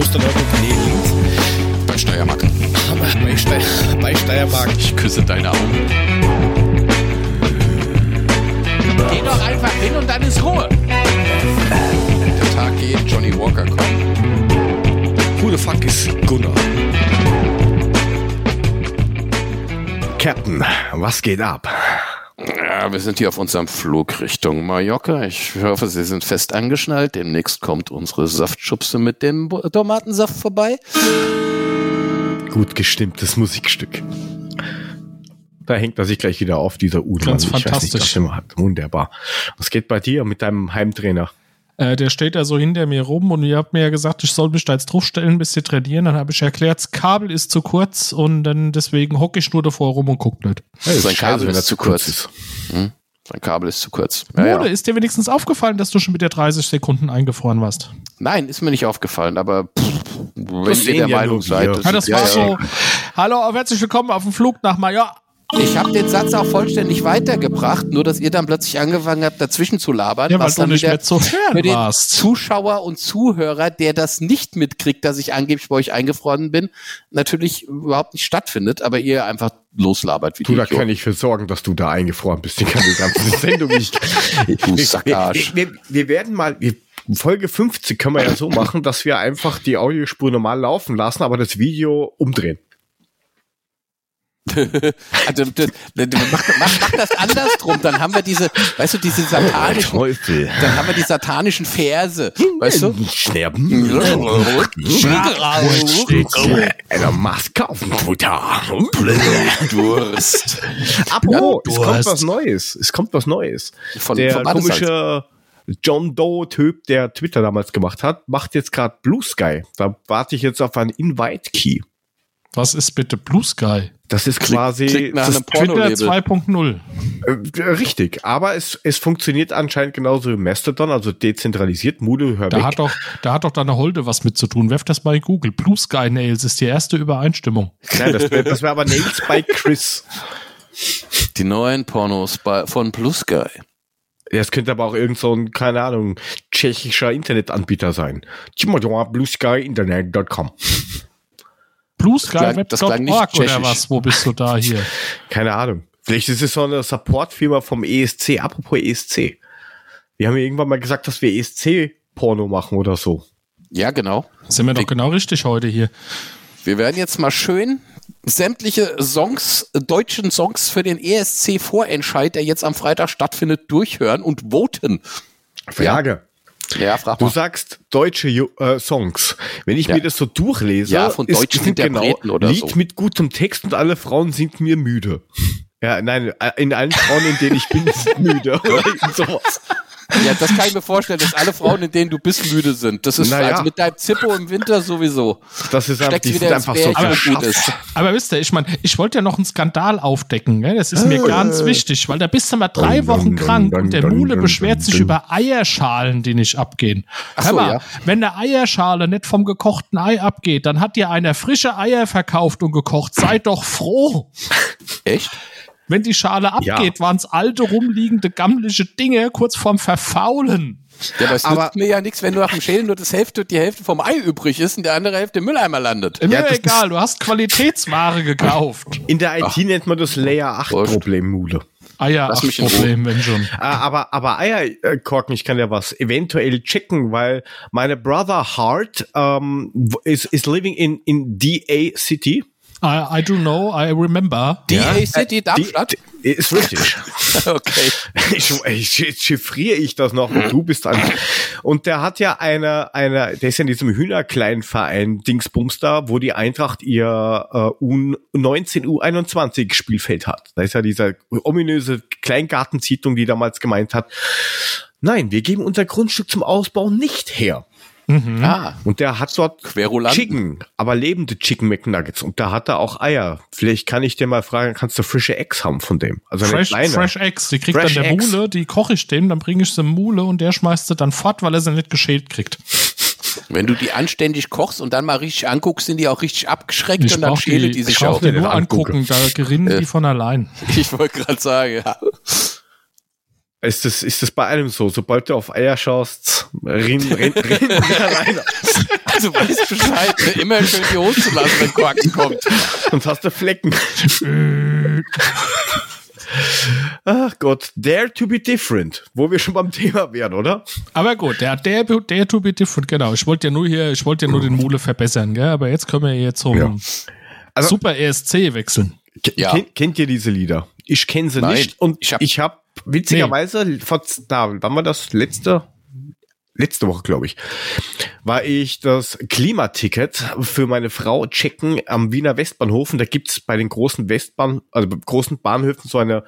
Kloster Neuburg, nee, links. Bei Steiermark. Bei, Steier, bei Steiermark. Ich küsse deine Augen. Geh doch einfach hin und dann ist Ruhe. Der Tag geht, Johnny Walker kommt. Who the fuck is Gunnar? Captain, was geht ab? Ja, wir sind hier auf unserem Flug Richtung Mallorca. Ich hoffe, Sie sind fest angeschnallt. Demnächst kommt unsere Saftschubse mit dem Tomatensaft vorbei. Gut gestimmtes Musikstück. Da hängt er sich gleich wieder auf, dieser Udo. Ganz nicht, fantastisch. hat. Wunderbar. Was geht bei dir mit deinem Heimtrainer? Äh, der steht da so hinter mir rum und ihr habt mir ja gesagt, ich soll mich da jetzt draufstellen, ein bisschen trainieren. Dann habe ich erklärt, das Kabel ist zu kurz und dann deswegen hocke ich nur davor rum und guck nicht. Hey, Sein scheiße, Kabel wenn ist er zu kurz. Hm? Sein Kabel ist zu kurz. Ja, Mode, ja. ist dir wenigstens aufgefallen, dass du schon mit der 30 Sekunden eingefroren warst? Nein, ist mir nicht aufgefallen, aber pff, wenn ihr der ja Meinung seid, das Ja, das ist- war ja, so. ja. Hallo, herzlich willkommen auf dem Flug nach Mallorca. Ich habe den Satz auch vollständig weitergebracht, nur dass ihr dann plötzlich angebangen habt, dazwischen zu labern, Ja, weil was du dann wieder mehr zu für hören den warst. Zuschauer und Zuhörer, der das nicht mitkriegt, dass ich angeblich bei euch eingefroren bin, natürlich überhaupt nicht stattfindet, aber ihr einfach loslabert wie Du, da kann ich für sorgen, dass du da eingefroren bist. Die kann die ganze Sendung nicht. Du Sackarsch. Wir, wir, wir werden mal, wir, Folge 50 können wir ja so machen, dass wir einfach die Audiospur normal laufen lassen, aber das Video umdrehen. Also, das, das, mach, mach, mach das andersrum, dann haben wir diese, weißt du, diese satanischen, Teufel. dann haben wir die satanischen Verse, weißt du? Schnerben. Eine Maske auf dem Twitter. Durst. Apropos, Ja, es kommt was Neues. Es kommt was Neues. Von, der komische John Doe-Typ, der Twitter damals gemacht hat, macht jetzt gerade Blue Sky. Da warte ich jetzt auf einen Invite-Key. Was ist bitte Blue Sky? Das ist quasi nach das einem Twitter Porno-Label. 2.0. Äh, richtig, aber es, es funktioniert anscheinend genauso wie Mastodon, also dezentralisiert. Mude, hör Da weg. hat doch, da hat doch deine Holde was mit zu tun. Werf das bei Google. Blue Sky Nails ist die erste Übereinstimmung. Nein, das wäre das wär aber Nails by Chris. Die neuen Pornos bei, von Blue Sky. Das könnte aber auch irgend so ein, keine Ahnung, tschechischer Internetanbieter sein. das klang nicht BlueSky.org oder was? Wo bist du da hier? Keine Ahnung. Vielleicht ist es so eine Supportfirma vom ESC. Apropos ESC. Wir haben ja irgendwann mal gesagt, dass wir ESC-Porno machen oder so. Ja, genau. Sind wir doch genau richtig heute hier. Wir werden jetzt mal schön sämtliche Songs, deutschen Songs für den ESC-Vorentscheid, der jetzt am Freitag stattfindet, durchhören und voten. Frage. Ja, frag Du mal. sagst deutsche äh, Songs. Wenn ich Ja. mir das so durchlese, Ja, von deutschen sind oder Lied so. mit gutem Text und alle Frauen sind mir müde. Ja, nein, äh, in allen Frauen, in denen ich bin, sind müde. Oder sowas. Ja, das kann ich mir vorstellen, dass alle Frauen, in denen du bist, müde sind. Das ist Naja. also mit deinem Zippo im Winter sowieso. Das ist einfach, Steckt die sind einfach so und gut verschafft. ist. Aber wisst ihr, ich meine, ich wollte ja noch einen Skandal aufdecken. Gell? Das ist mir Äh. ganz wichtig, weil da bist du mal drei Wochen krank und der Mule beschwert sich über Eierschalen, die nicht abgehen. Ach Hör so, mal, ja. wenn eine Eierschale nicht vom gekochten Ei abgeht, dann hat dir einer frische Eier verkauft und gekocht. Seid doch froh. Echt? Wenn die Schale Ja. abgeht, waren's alte, rumliegende, gammliche Dinge kurz vorm Verfaulen. Ja, aber es Aber- nützt mir ja nichts, wenn du nach dem Schälen nur das Hälfte, die Hälfte vom Ei übrig ist und der andere Hälfte im Mülleimer landet. Mir Ja, egal, du hast Qualitätsware gekauft. In der IT nennt man das Layer 8 Wurscht. Problem, Mule. Eier, Lass ach, mich in Problem, wenn schon. Äh, aber, aber Eierkorken, ich kann ja was eventuell checken, weil meine Brother Hart ähm, is, is living in, in DA City. I, I do know, I remember. DA City Darmstadt? Die, die, ist richtig. Okay. ich, ich, chiffriere ich das noch und du bist an. Und der hat ja eine, eine, der ist ja in diesem Hühnerkleinverein Dingsbums da, wo die Eintracht ihr äh, U19, U21 Spielfeld hat. Da ist ja dieser ominöse Kleingartenzeitung, die damals gemeint hat, nein, wir geben unser Grundstück zum Ausbau nicht her. Ah, Und der hat dort Querulanten. Chicken, aber lebende Chicken McNuggets. Und da hat er auch Eier. Vielleicht kann ich dir mal fragen, kannst du frische Eggs haben von dem? Also Fresh. Fresh Eggs, die kriegt Fresh dann der Eggs. Mule, die koche ich dem, dann bringe ich sie Mule und der schmeißt sie dann fort, weil er sie nicht geschält kriegt. wenn du die anständig kochst und dann mal richtig anguckst, sind die auch richtig abgeschreckt Ich und dann schäle die, die ich sich auch. die nur angucken. angucken, da gerinnen Äh. die von allein. Ich wollte gerade sagen, ja. Ist das, ist das bei einem so? Sobald du auf Eier schaust, rennt, rennt, rennt alleine. Also weißt Bescheid, ne? immer schön die Hose zu lassen, wenn Quacken kommt. Und hast du Flecken. Ach Gott, Dare to be different, wo wir schon beim Thema wären, oder? Aber gut, der, der, der to be different, genau. Ich wollte ja nur hier, ich wollte ja nur den Mule verbessern, gell? Aber jetzt können wir hier zum Ja. Also- Super ESC wechseln. Ja. Kennt, kennt ihr diese Lieder? Ich kenne sie Nein, nicht und ich ich hab- witzigerweise vor, na, wann war das letzte? Letzte Woche, glaube ich, war ich das Klimaticket für meine Frau checken am Wiener Westbahnhof. Und da gibt's bei den großen Westbahn, also bei großen Bahnhöfen so eine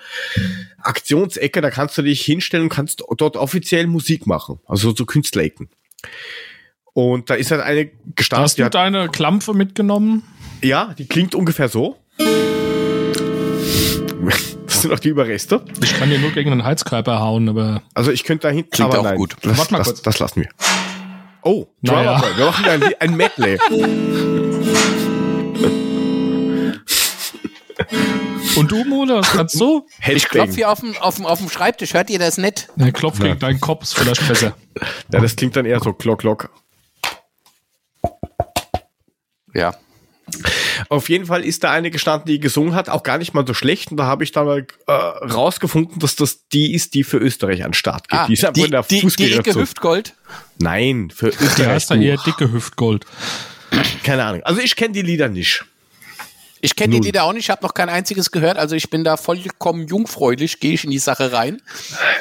Aktionsecke, da kannst du dich hinstellen und kannst dort offiziell Musik machen. Also so Künstlerecken. Und da ist halt eine gestartet. Hast du deine Klampfe mitgenommen? ja, die klingt ungefähr so. Das sind auch die Überreste. Ich kann dir nur gegen den Heizkörper hauen, aber Also ich könnte da hinten. Klingt aber auch nein, gut. Das, Warte mal das, kurz. das lassen wir. Oh, Naja. Drummer Boy. Wir machen ein, ein Medley. Und du, was kannst du? Ich klopfe hier auf dem, auf, dem, auf dem Schreibtisch, hört ihr das nicht? Der Klopf gegen deinen Kopf ist vielleicht besser. Ja, das klingt dann eher so klock, klock. Ja. Auf jeden Fall ist da eine gestanden, die gesungen hat, auch gar nicht mal so schlecht. Und da habe ich dann mal äh, rausgefunden, dass das die ist, die für Österreich an den Start geht. Ah, die ist einfach die, in der die, die Fußgängerzone. Hüftgold. Nein, für Der Österreich. ist da eher dicke Hüftgold. Keine Ahnung. Also ich kenne die Lieder nicht. Ich kenne die. Lieder auch nicht, ich habe noch kein einziges gehört, also ich bin da vollkommen jungfräulich, gehe ich in die Sache rein.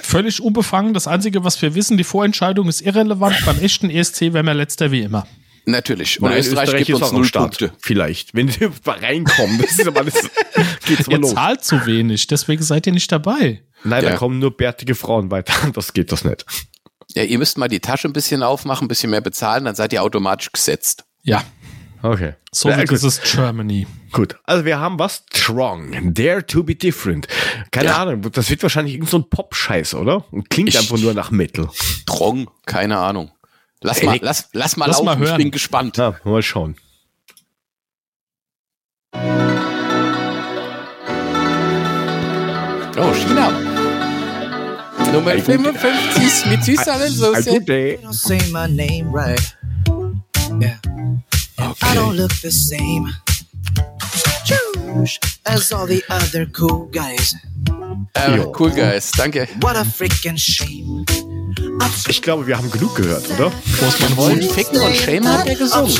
Völlig unbefangen. Das Einzige, was wir wissen, die Vorentscheidung ist irrelevant. Beim echten ESC wären wir letzter wie immer. Natürlich. Und Nein, Österreich, gibt uns null Start. Punkte. Vielleicht. Wenn die reinkommen, das ist aber das geht's mal Ihr los. zahlt zu wenig, deswegen seid ihr nicht dabei. Nein, da Ja. kommen nur bärtige Frauen weiter. Das geht das nicht. Ja, ihr müsst mal die Tasche ein bisschen aufmachen, ein bisschen mehr bezahlen, dann seid ihr automatisch gesetzt. Ja, Okay. so Ja, gut. es ist Germany. Gut. Also wir haben was? Strong. Dare to be different. Keine Ja. Ahnung. Das wird wahrscheinlich irgend so ein Pop-Scheiß, oder? Und klingt Ich- einfach nur nach Metal. Trong, keine Ahnung. Lass mal, lass, lass mal Lass laufen, mal ich hören. bin gespannt. Na, mal schauen. Oh, China. Nummer 55 mit süßer A Soße. good day. don't say my name right. Yeah. And I don't look the same as all the other cool guys. Jo. cool, Guys, danke. What a freaking shame. Ich glaube, wir haben genug gehört, oder? Wo ist mein Wollen ficken und Shame hat er gesungen.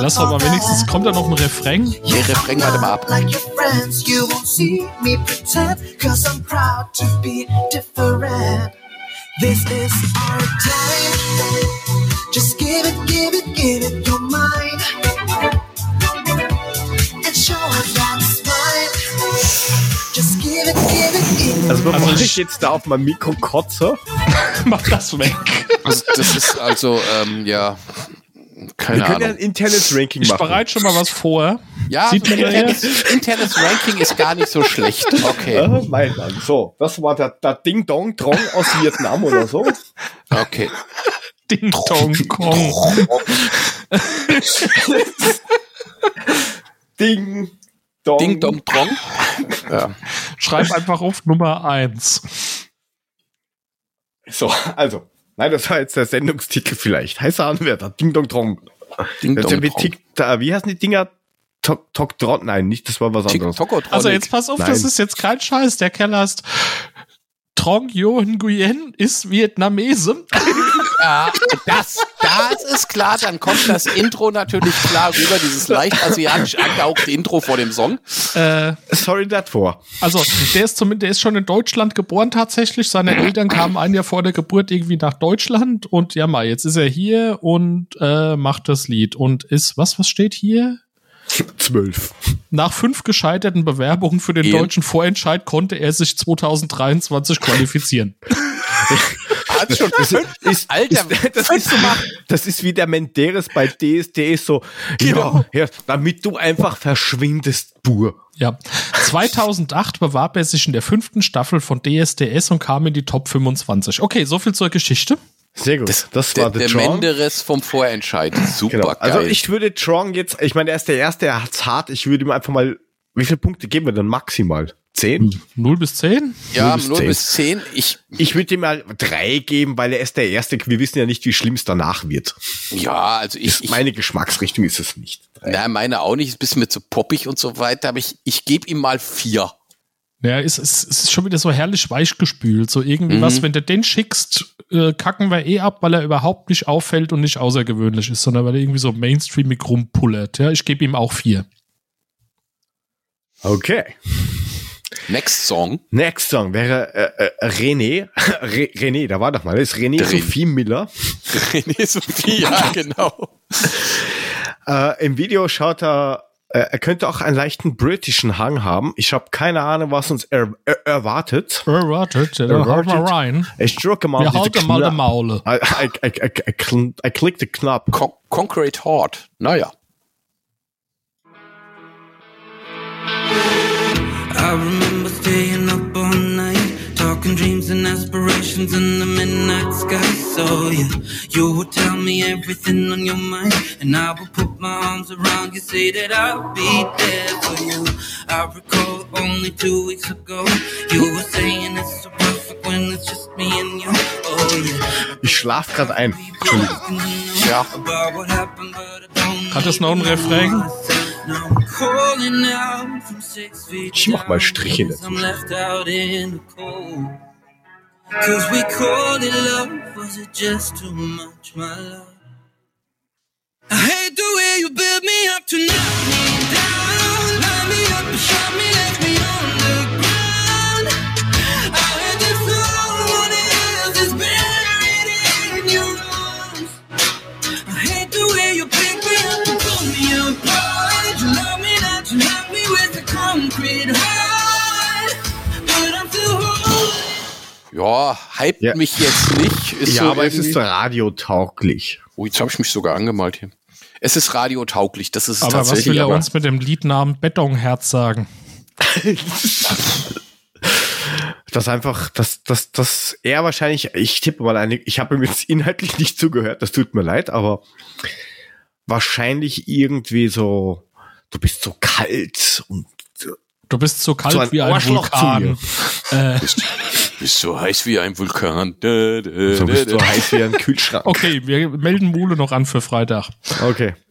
Lass doch mal wenigstens, kommt da noch ein Refrain? Der Refrain, warte mal ab. Like your friends, you won't see me pretend. Cause I'm proud to be different. This is our time. Just give it, give it, give it your mind. And show us that's mine. Just give it, give it. Also bevor Also ich ich- jetzt da auf mein Mikro kotze, Mach das weg. Das, das ist also, ähm, ja, wir keine können ja ein Ahnung. internes Ranking Ich machen. bereite schon mal was vor. Ja, Sieht internes, internes Ranking ist gar nicht so schlecht. Okay, Ah, mein Mann. So, das war der, der Ding Dong Trong aus Vietnam oder so. okay. Ding Dong Kong. Ding Dong. Ding Dong Drong. Ja. Schreib einfach auf Nummer 1. So, also. Nein, das war jetzt der Sendungstitel vielleicht. Heißer Anwärter. Ding Dong Trong. Ding Das ist ja Dong wie, Drong. Tick, da, wie heißen die Dinger? Tok, Tok, Trot? Nein, nicht, das war was anderes. Also jetzt pass auf, das Nein. ist jetzt kein Scheiß. Der Kerl heißt Trong Yo Nguyen, ist Vietnamese. Ja, das, das ist klar. Dann kommt das Intro natürlich klar rüber, dieses leicht asiatisch angehauchte Intro vor dem Song. Äh, Sorry davor. also der ist zumindest, der ist schon in Deutschland geboren tatsächlich. Seine Eltern kamen ein Jahr vor der Geburt irgendwie nach Deutschland und ja mal, jetzt ist er hier und äh, macht das Lied und ist, was, was steht hier? Zwölf. Nach fünf gescheiterten Bewerbungen für den Ehen. deutschen Vorentscheid konnte er sich 2023 qualifizieren. Hat schon fünf, Ist, Alter, ist, das, ist so, das ist wie der Menderes bei DSDS so, Genau. ja, damit du einfach verschwindest, Bur. Ja. 2008 bewarb er sich in der fünften Staffel von DSDS und kam in die Top 25. Okay, so viel zur Geschichte. Sehr gut. Das, der, war der, der. Menderes vom Vorentscheid. Super Genau. geil. Also ich würde Trong jetzt, ich meine, er ist der Erste, er hat's hart. Ich würde ihm einfach mal, wie viele Punkte geben wir denn maximal? Zehn? 0 bis 10? Ja, bis 0 10. bis 10. Ich, Ich würde ihm mal drei geben, weil er ist der Erste. Wir wissen ja nicht, wie schlimm es danach wird. ja, also ich, Ist ich meine Geschmacksrichtung ist es nicht. Drei. na, meine auch nicht, ist ein bisschen mit so poppig und so weiter, aber ich, ich gebe ihm mal vier. Ja, es, es, es ist schon wieder so herrlich weich gespült. So irgendwie Mhm. was, wenn du den schickst, äh, kacken wir eh ab, weil er überhaupt nicht auffällt und nicht außergewöhnlich ist, sondern weil er irgendwie so mainstreamig rumpullert. Ja, ich gebe ihm auch vier. Okay. Next Song. Next Song wäre äh, äh, René. Re René, da war doch mal. Das ist René Der René. Sophie Miller. René Sophie, ja, genau. Äh, Im Video schaut er, äh, er könnte auch einen leichten britischen Hang haben. Ich habe keine Ahnung, was uns er er erwartet. Erwartet, ja, haut mal Erwartet. rein. Ich drücke mal Wir diese halten mal die Maule. I, I, I, I, I, I click the Knopf. Con Concrete Heart. Naja. I remember staying up all night, talking dreams and aspirations in the midnight sky. So yeah, you would tell me everything on your mind, and I would put my arms around you, say that I'll be there for you. I recall only two weeks ago, you were saying it's so perfect when it's just me and you. Oh yeah. Ich schlaf gerade ein. Entschuldigung. Ja. Hat es noch einen Refrain? Ich mach mal Striche dazu. Cause we called it love, was it just too much, my love? I hate the way you build me up to knock me down. Line me up and shot me, left me on the Ja, hype Ja. mich jetzt nicht. Ist Ja, so aber es ist radiotauglich. Oh, jetzt habe ich mich sogar angemalt hier. Es ist radiotauglich, das ist es Aber was tatsächlich. will er aber uns mit dem Liednamen Betonherz sagen? Das einfach, dass, dass, dass er wahrscheinlich, ich tippe mal eine, ich habe ihm jetzt inhaltlich nicht zugehört, das tut mir leid, aber wahrscheinlich irgendwie so, du bist so kalt und Du bist so kalt So ein wie ein Arschloch zu Vulkan. Äh, bist so heiß wie ein Vulkan. Dä, dä, so bist du heiß wie ein Kühlschrank. okay, wir melden Mule noch an für Freitag. Okay.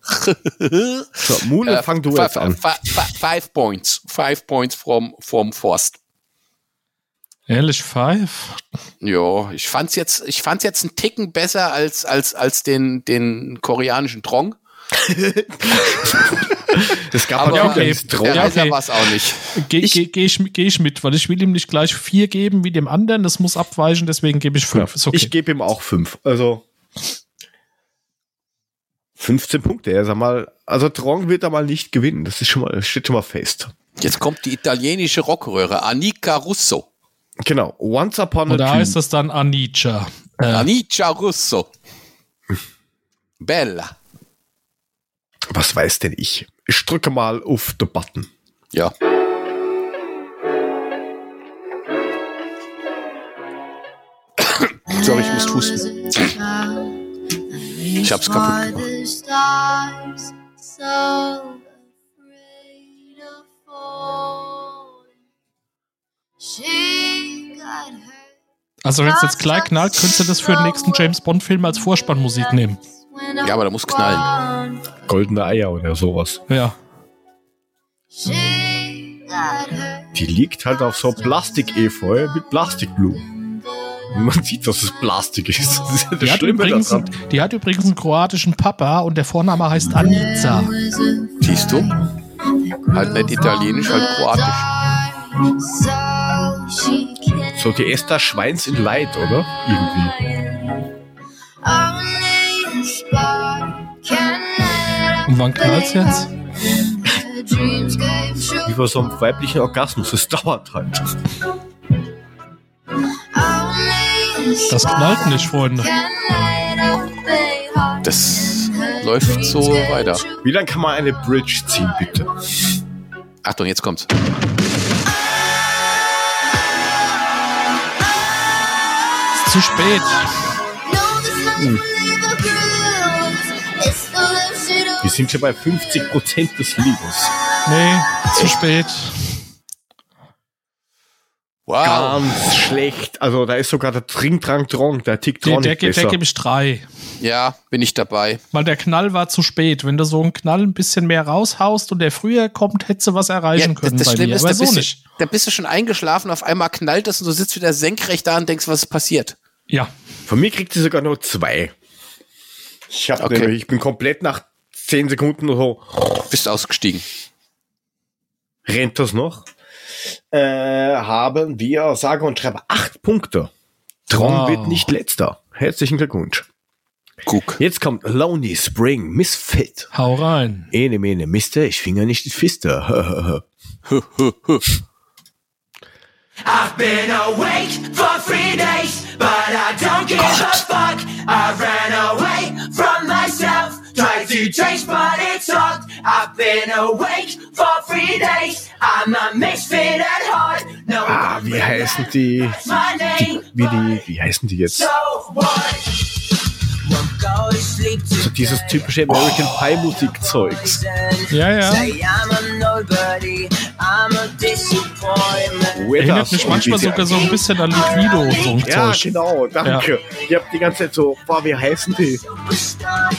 So, Mune, Äh, fang du jetzt an. fi- fi- Five points. Five points from, from Forst. Ehrlich, Five? Ja, ich fand's jetzt, ich fand's jetzt einen Ticken besser als, als, als den, den koreanischen Trong. Das gab Aber ja auch der Traum. Ja, okay. war's auch nicht. Gehe geh, geh ich, geh ich mit, weil ich will ihm nicht gleich vier geben wie dem anderen. Das muss abweichen, deswegen gebe ich fünf. Okay. Ich gebe ihm auch fünf. Also 15 Punkte. Er sag mal, also Trong wird er mal nicht gewinnen. Das ist schon mal, das steht schon mal fest. Jetzt kommt die italienische Rockröhre, Annika Russo. Genau. Once upon a Oder heißt das dann Anica? Äh, Anica Russo. Bella. Was weiß denn ich? Ich drücke mal auf den Button. Ja. Sorry, ich muss husten. Ich hab's kaputt gemacht. also wenn es jetzt gleich knallt, könntest du das für den nächsten James Bond Film als Vorspannmusik nehmen. Ja, aber da muss knallen. Goldene Eier oder sowas. Ja. Die liegt halt auf so Plastik-Efeu mit Plastikblumen. Man sieht, dass es Plastik ist. Das ist ja das Die hat, übrigens, daran. die hat übrigens einen kroatischen Papa und der Vorname heißt Anica. Siehst du? Halt nicht italienisch, halt kroatisch. So die Esther Schweins in Leid, oder? Irgendwie. Und wann knallt's jetzt? Wie bei so einem weiblichen Orgasmus. Es dauert halt. Das knallt nicht, Freunde. Das läuft so weiter. Wie lange kann man eine Bridge ziehen, bitte? Achtung, jetzt kommt's. Ist zu spät. Wir sind schon bei 50% des Liedes. Nee, zu spät. Wow. Ganz schlecht. Also da ist sogar der Trinktrank Drong, der Der, Ticktronic der, der besser. gebe ich drei. Ja, bin ich dabei. Weil der Knall war zu spät. Wenn du so einen Knall ein bisschen mehr raushaust und der früher kommt, hättest du was erreichen können bei Schlimme mir. Aber da so bist, nicht. Du, da bist du schon eingeschlafen, auf einmal knallt es und du sitzt wieder senkrecht da und denkst, was ist passiert. Ja. Von mir kriegt sie sogar nur zwei. Ich, hab Okay. nämlich, ich bin komplett nach zehn Sekunden so, Bist ausgestiegen. rennt das noch. Äh, haben wir, sage und schreibe, acht Punkte. Tron Wow. wird nicht letzter. Herzlichen Glückwunsch. Guck. Jetzt kommt Lonely Spring, Misfit. Hau rein. Ene, mene, Mister, ich finger nicht die Fiste. I've been awake for three days, but I don't give a fuck. I ran away from myself, tried to change, but it sucked. I've been awake for three days. I'm a misfit at heart. No ah, wie heißen die, one's my name. wie die, wie heißen die jetzt? So what? So dieses typische American Pie Musikzeugs. Ja, ja. Erinnert mich manchmal sogar so ein bisschen an Liquido, so ein Ja, Zeug. genau, danke. Ich hab die ganze Zeit so, boah, wie heißen die? superstar.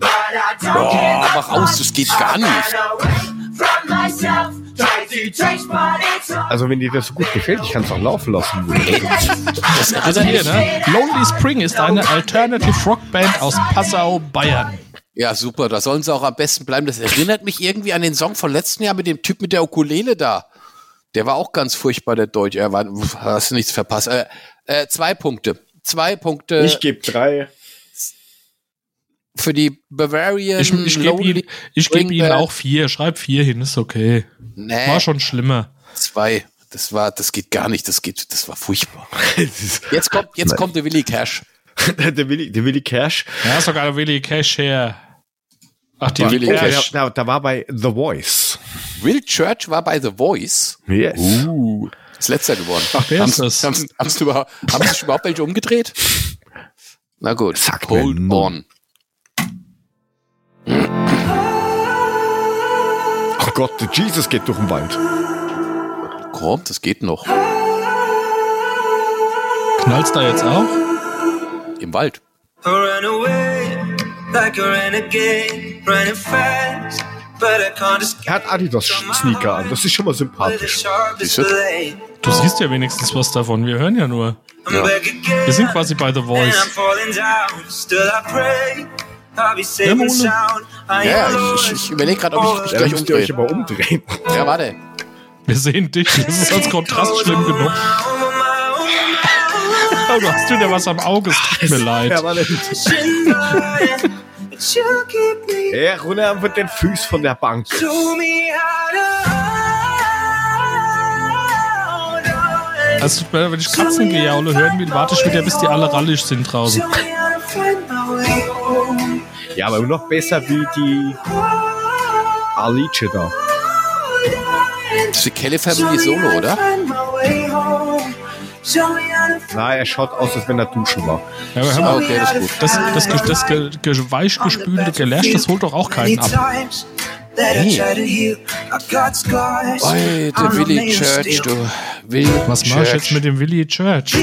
Boah, mach aus, das geht gar nicht. I've been away from myself, tried to change, but it's all Also wenn dir das so gut gefällt, ich kann es auch laufen lassen. Das Also hier, ne? Lonely Spring ist eine Alternative Rockband aus Passau, Bayern. Ja, super, da sollen sie auch am besten bleiben. Das erinnert mich irgendwie an den Song von letzten Jahr mit dem Typ mit der Ukulele da. Der war auch ganz furchtbar, der Deutsch. Er war, hast du nichts verpasst. Äh, äh, zwei Punkte. Zwei Punkte Ich gebe drei. Für die Bavarian. Ich, ich gebe ich geb Band. auch vier. Schreib vier hin, ist okay. Nee, War schon schlimmer. zwei. Das war, das geht gar nicht. Das geht, das war furchtbar. Jetzt kommt, jetzt kommt der Willy Cash. der, Willi, der Willi Cash. Ja, ist sogar der Willy Cash her. Ach, die War Willy Willy Cash. der, der, der war bei The Voice. Will Church war bei The Voice. Yes. Uh, ist letzter geworden. Ach, wer ist haben, das? Haben, haben, sie überhaupt, haben sich überhaupt welche umgedreht? Na gut, Sag hold on. Ach Gott, der Jesus geht durch den Wald. Komm, das geht noch. Knallst da jetzt auch? Im Wald. Er hat Adidas Sneaker an. Das ist schon mal sympathisch. du? siehst ja wenigstens was davon. Wir hören ja nur. Ja. Wir sind quasi bei The Voice. Ja, ich, ich, ich überlege gerade, ob ich mich Da gleich umdrehe. aber umdrehen. Ja, warte. Wir sehen dich. Das ist als Kontrast schlimm genug. Oh, du hast wieder was am Auge. Es tut mir leid. Ja, runter mit den Füßen von der Bank. Also, wenn ich Katzengejaule hören will, warte ich wieder, bis die alle rallig sind draußen. Ja, aber noch besser wie die Alice da. Das ist die Kelly Family Solo, oder? Na, er schaut aus, als wenn er duschen war. Ja, aber hör mal, Okay, das ist gut. das, das, das, das ge, ge, weichgespülte Gelash, das holt doch auch keinen ab. Oi, der Willy Church, du. Willy Was mache ich jetzt mit dem Willy Church?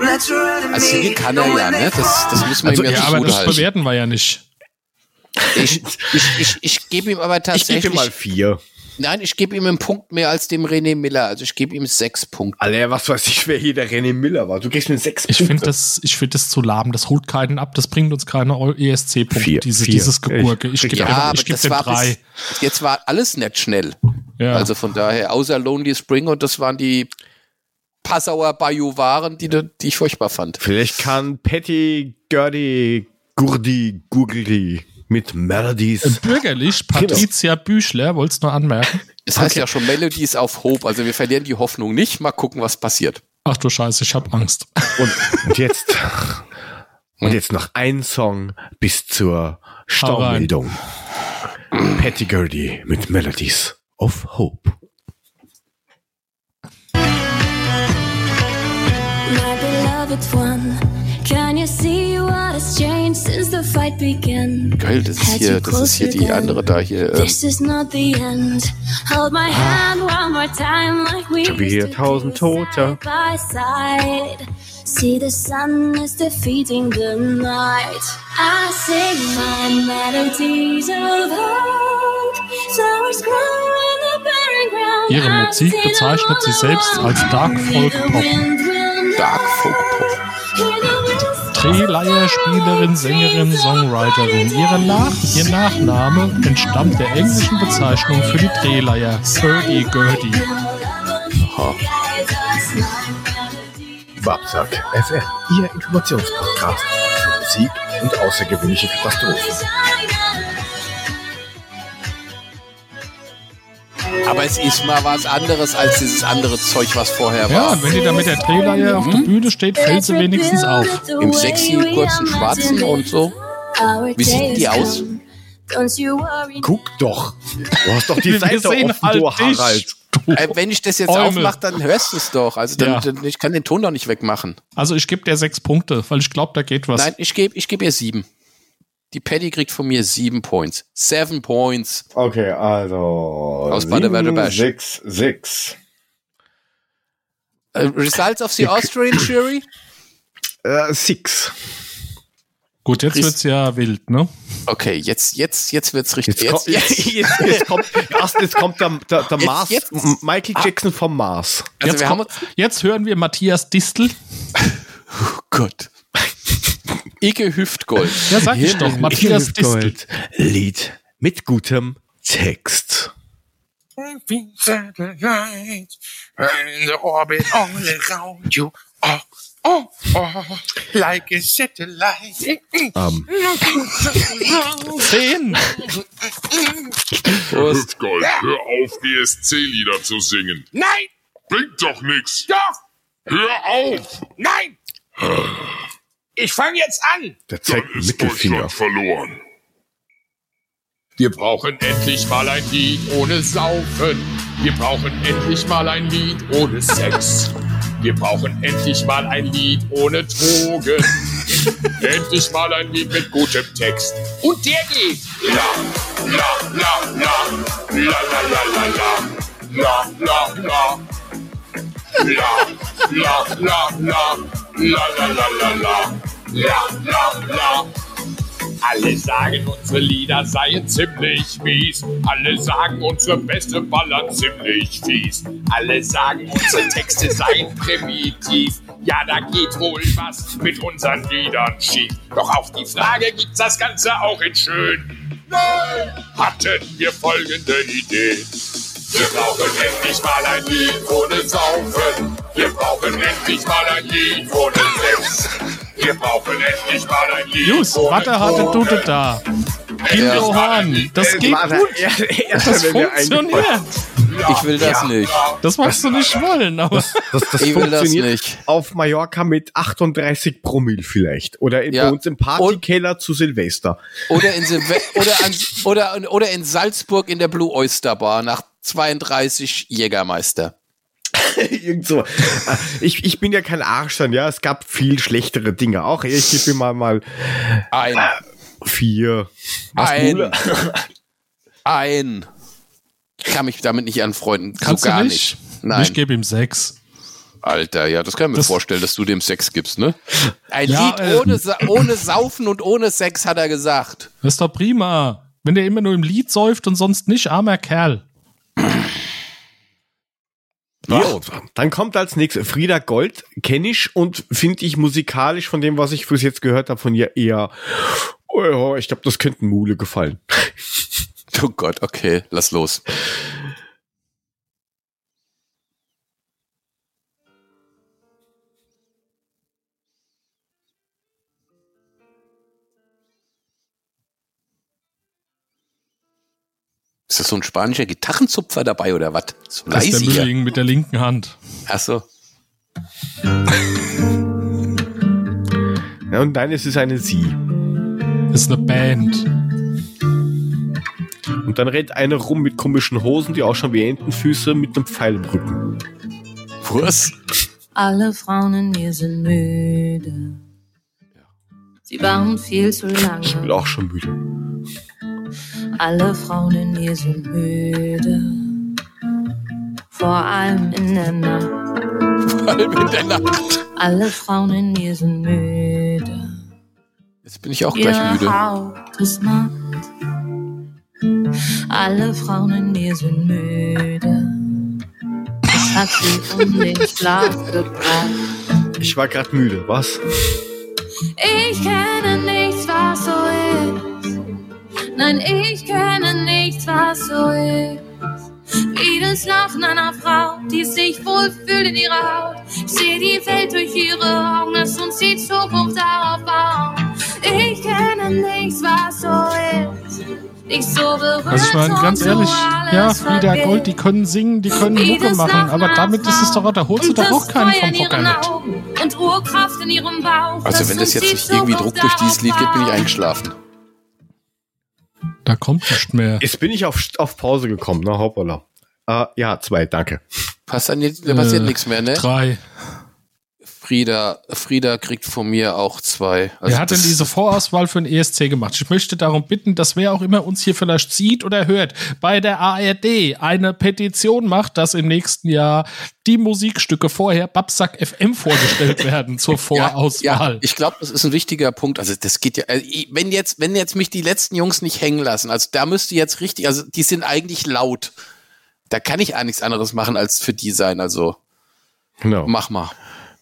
Also singen kann er ja, ne? Das, das müssen wir Also, ihm ja, Ja, aber das halten. bewerten wir ja nicht. Ich, ich, ich, ich gebe ihm aber Ich tatsächlich... gebe ihm mal vier. Nein, ich gebe ihm einen Punkt mehr als dem René Miller. Also ich gebe ihm sechs Punkte. Alter, was weiß ich, wer hier der René Miller war. Du kriegst mir sechs Ich Punkte. finde das, ich find das zu lahm. Das holt keinen ab. Das bringt uns keine ESC-Punkte. Vier, Diese, dieses Geburge. Ich Ich- gebe Ja, aber ich geb dem war drei. bis, jetzt war alles nicht schnell. Ja. Also von daher, außer Lonely Spring und das waren die Passauer Bajuwaren, die, du- die ich furchtbar fand. Vielleicht kann Patty Gerdi Gurdi Gurgli mit Melodies. Bürgerlich, Patricia Büchler, wollt's nur anmerken. Es heißt ja schon Melodies auf Hope, also wir verlieren die Hoffnung nicht. Mal gucken, was passiert. Ach du Scheiße, ich hab Angst. Und, und jetzt. Und jetzt noch ein Song bis zur Staumeldung. Patty Gerdi mit Melodies of Hope. Beloved one, can you see what has changed since the fight began. Geil, das ist hier, das ist hier die andere da hier. Ähm, This is not the end. Hold my hand one more time like we used to tausend Tote. side by side. See the sun is defeating the night. I sing my melodies of hope. Flowers grow in the barren ground. Ihre Musik bezeichnet sie selbst als Dark Folk The Pop. Dark. Folk Pop. Drehleier, Spielerin, Sängerin, Songwriterin. Ihre Nach ihr Nachname entstammt der englischen Bezeichnung für die Drehleier, Gertie Gertie. Wabsack FM, Ihr Informationspodcast für Musik und außergewöhnliche Katastrophen. Aber es ist mal was anderes als dieses andere Zeug, was vorher Ja, war. und wenn die da mit der Drehleier auf der Bühne steht, fällt sie wenigstens auf. Im sexy, kurzen Schwarzen und so. Wie sieht die aus? Guck doch. Du hast doch die Seite offen, halt du dich, Harald. du. Äh, wenn ich das jetzt Eumel. aufmache, dann hörst du es doch. Also dann, Ja. dann, ich kann den Ton doch nicht wegmachen. Also ich gebe der sechs Punkte, weil ich glaube, da geht was. Nein, ich gebe ich geb ihr sieben. Die Paddy kriegt von mir sieben Points. Seven Points. Okay, also. Aus Baden-Württemberg. 6, 6. Äh, results of the Austrian jury? Äh, 6. Gut, jetzt Chris- wird's ja wild, ne? Okay, jetzt, jetzt, jetzt wird's richtig. Jetzt, Jetzt, kommt, jetzt, jetzt, jetzt kommt, erst jetzt kommt der, der, der Jetzt- Mars, Michael Jackson vom Mars. Also jetzt, wir haben kommt- uns, jetzt hören wir Matthias Distel. Gott. Ike Hüftgold. Ja, sag ich doch, Matthias. Gold. Lied mit gutem Text. satellites in the orbit all around you. Oh, oh, oh, like a satellite. Ähm, Zehn. Prost. Gold, hör auf, ESC-Lieder zu singen. Nein, Bringt doch nix. doch, Hör auf! nein. Ich fange jetzt an. der Dann zeigt einen ist Mittelfinger. Verloren. Wir brauchen endlich mal ein Lied ohne Saufen. Wir brauchen endlich mal ein Lied ohne Sex. Wir brauchen endlich mal ein Lied ohne Drogen. endlich mal ein Lied mit gutem Text. Und der geht. La, la, la, la, la, la, la, la, la, la, la, la. La, la, la, la, la, la, la, la, la, la, la. Alle sagen, unsere Lieder seien ziemlich mies. Alle sagen, unsere Beste ballern ziemlich fies. Alle sagen, unsere Texte seien primitiv. Ja, da geht wohl was mit unseren Liedern schief. Doch auf die Frage gibt's das Ganze auch in schön. Nein! Hatten wir folgende Idee. Wir brauchen endlich mal ein Lied ohne Saufen. Wir brauchen endlich mal ein Lied ohne Sex. Wir brauchen endlich mal ein Lied Jus, ohne warte, hatte. Tute da. Gildo Horn, das geht gut. Das funktioniert. Ich will das nicht. Das magst du nicht wollen, aber Das, das Ich will das funktioniert nicht. auf Mallorca mit 38 Promille vielleicht. Oder in, Ja. bei uns im Partykeller zu Silvester. Oder in, Silve oder, an, oder, oder in Salzburg in der Blue Oyster Bar nach 32 Jägermeister. Irgend so. Äh, Ich, ich bin ja kein Arsch dann, ja. Es gab viel schlechtere Dinge auch. Ich gebe mal, mal Ein. vier. Was, Ein. Ein. Ich kann mich damit nicht anfreunden. kannst so gar du nicht. nicht. Nein. Ich gebe ihm sechs. Alter, ja, das kann ich mir Das- vorstellen, dass du dem Sex gibst, ne? Ein Ja, Lied äh, ohne, Sa ohne Saufen und ohne Sex, hat er gesagt. Das ist doch prima. Wenn der immer nur im Lied säuft und sonst nicht, armer Kerl. Jo, dann kommt als nächstes Frieda Gold, kenne ich und finde ich musikalisch von dem, was ich bis jetzt gehört habe, von ihr eher, oh ja, ich glaube, das könnte Mule gefallen. Oh Gott, okay, lass los. Ist das so ein spanischer Gitarrenzupfer dabei oder was? So Das ist leise der. Mülling mit der linken Hand. Ach so. Ja, und nein, es ist eine Sie. Das ist eine Band. Und dann rennt eine rum mit komischen Hosen, die ausschauen wie Entenfüße mit einem Pfeil im Rücken. Was? Alle Frauen in mir sind müde. sie waren viel zu lange. Ich bin auch schon müde. Alle Frauen in ihr sind müde. Vor allem in der Nacht. Vor allem in der Nacht. Alle Frauen in ihr sind müde. Jetzt bin ich auch gleich Ihre müde. Haut ist matt. Alle Frauen in ihr sind müde. Es hat sie um den Schlaf gebracht. Ich war gerade müde, was? Ich kenne nichts, was so ist. Nein, ich so ist. Wie das Lachen einer Frau, die sich wohlfühlt in ihrer Haut. Ich sehe die Welt durch ihre Augen, lass uns die Zukunft darauf bauen. Ich kenne nichts, was so ist. So berührt Also ich meine, ganz ehrlich, ja, Frieda vergeht. Gold, die können singen, die können Wie Mucke machen, aber damit ist es doch, auch- da holst du doch auch keinen vom Hocker mit. Also wenn das jetzt nicht irgendwie Druck durch dieses Lied gibt, bin ich darauf eingeschlafen. Da kommt nicht mehr. Jetzt bin ich auf, auf Pause gekommen, na hoppala. Äh, ja, zwei, danke. Passt dann jetzt, da passiert Äh, nichts mehr, ne? Drei. Frieda, Frieda kriegt von mir auch zwei. Also Wer hat denn diese Vorauswahl für den ESC gemacht? Ich möchte darum bitten, dass wer auch immer uns hier vielleicht sieht oder hört, bei der ARD eine Petition macht, dass im nächsten Jahr die Musikstücke vorher Babsack FM vorgestellt werden zur Ja, Vorauswahl. ja, ich glaube, das ist ein wichtiger Punkt. Also das geht ja, also wenn jetzt, wenn jetzt mich die letzten Jungs nicht hängen lassen, also da müsste jetzt richtig, also die sind eigentlich laut. Da kann ich auch nichts anderes machen als für die sein. Also Genau. mach mal.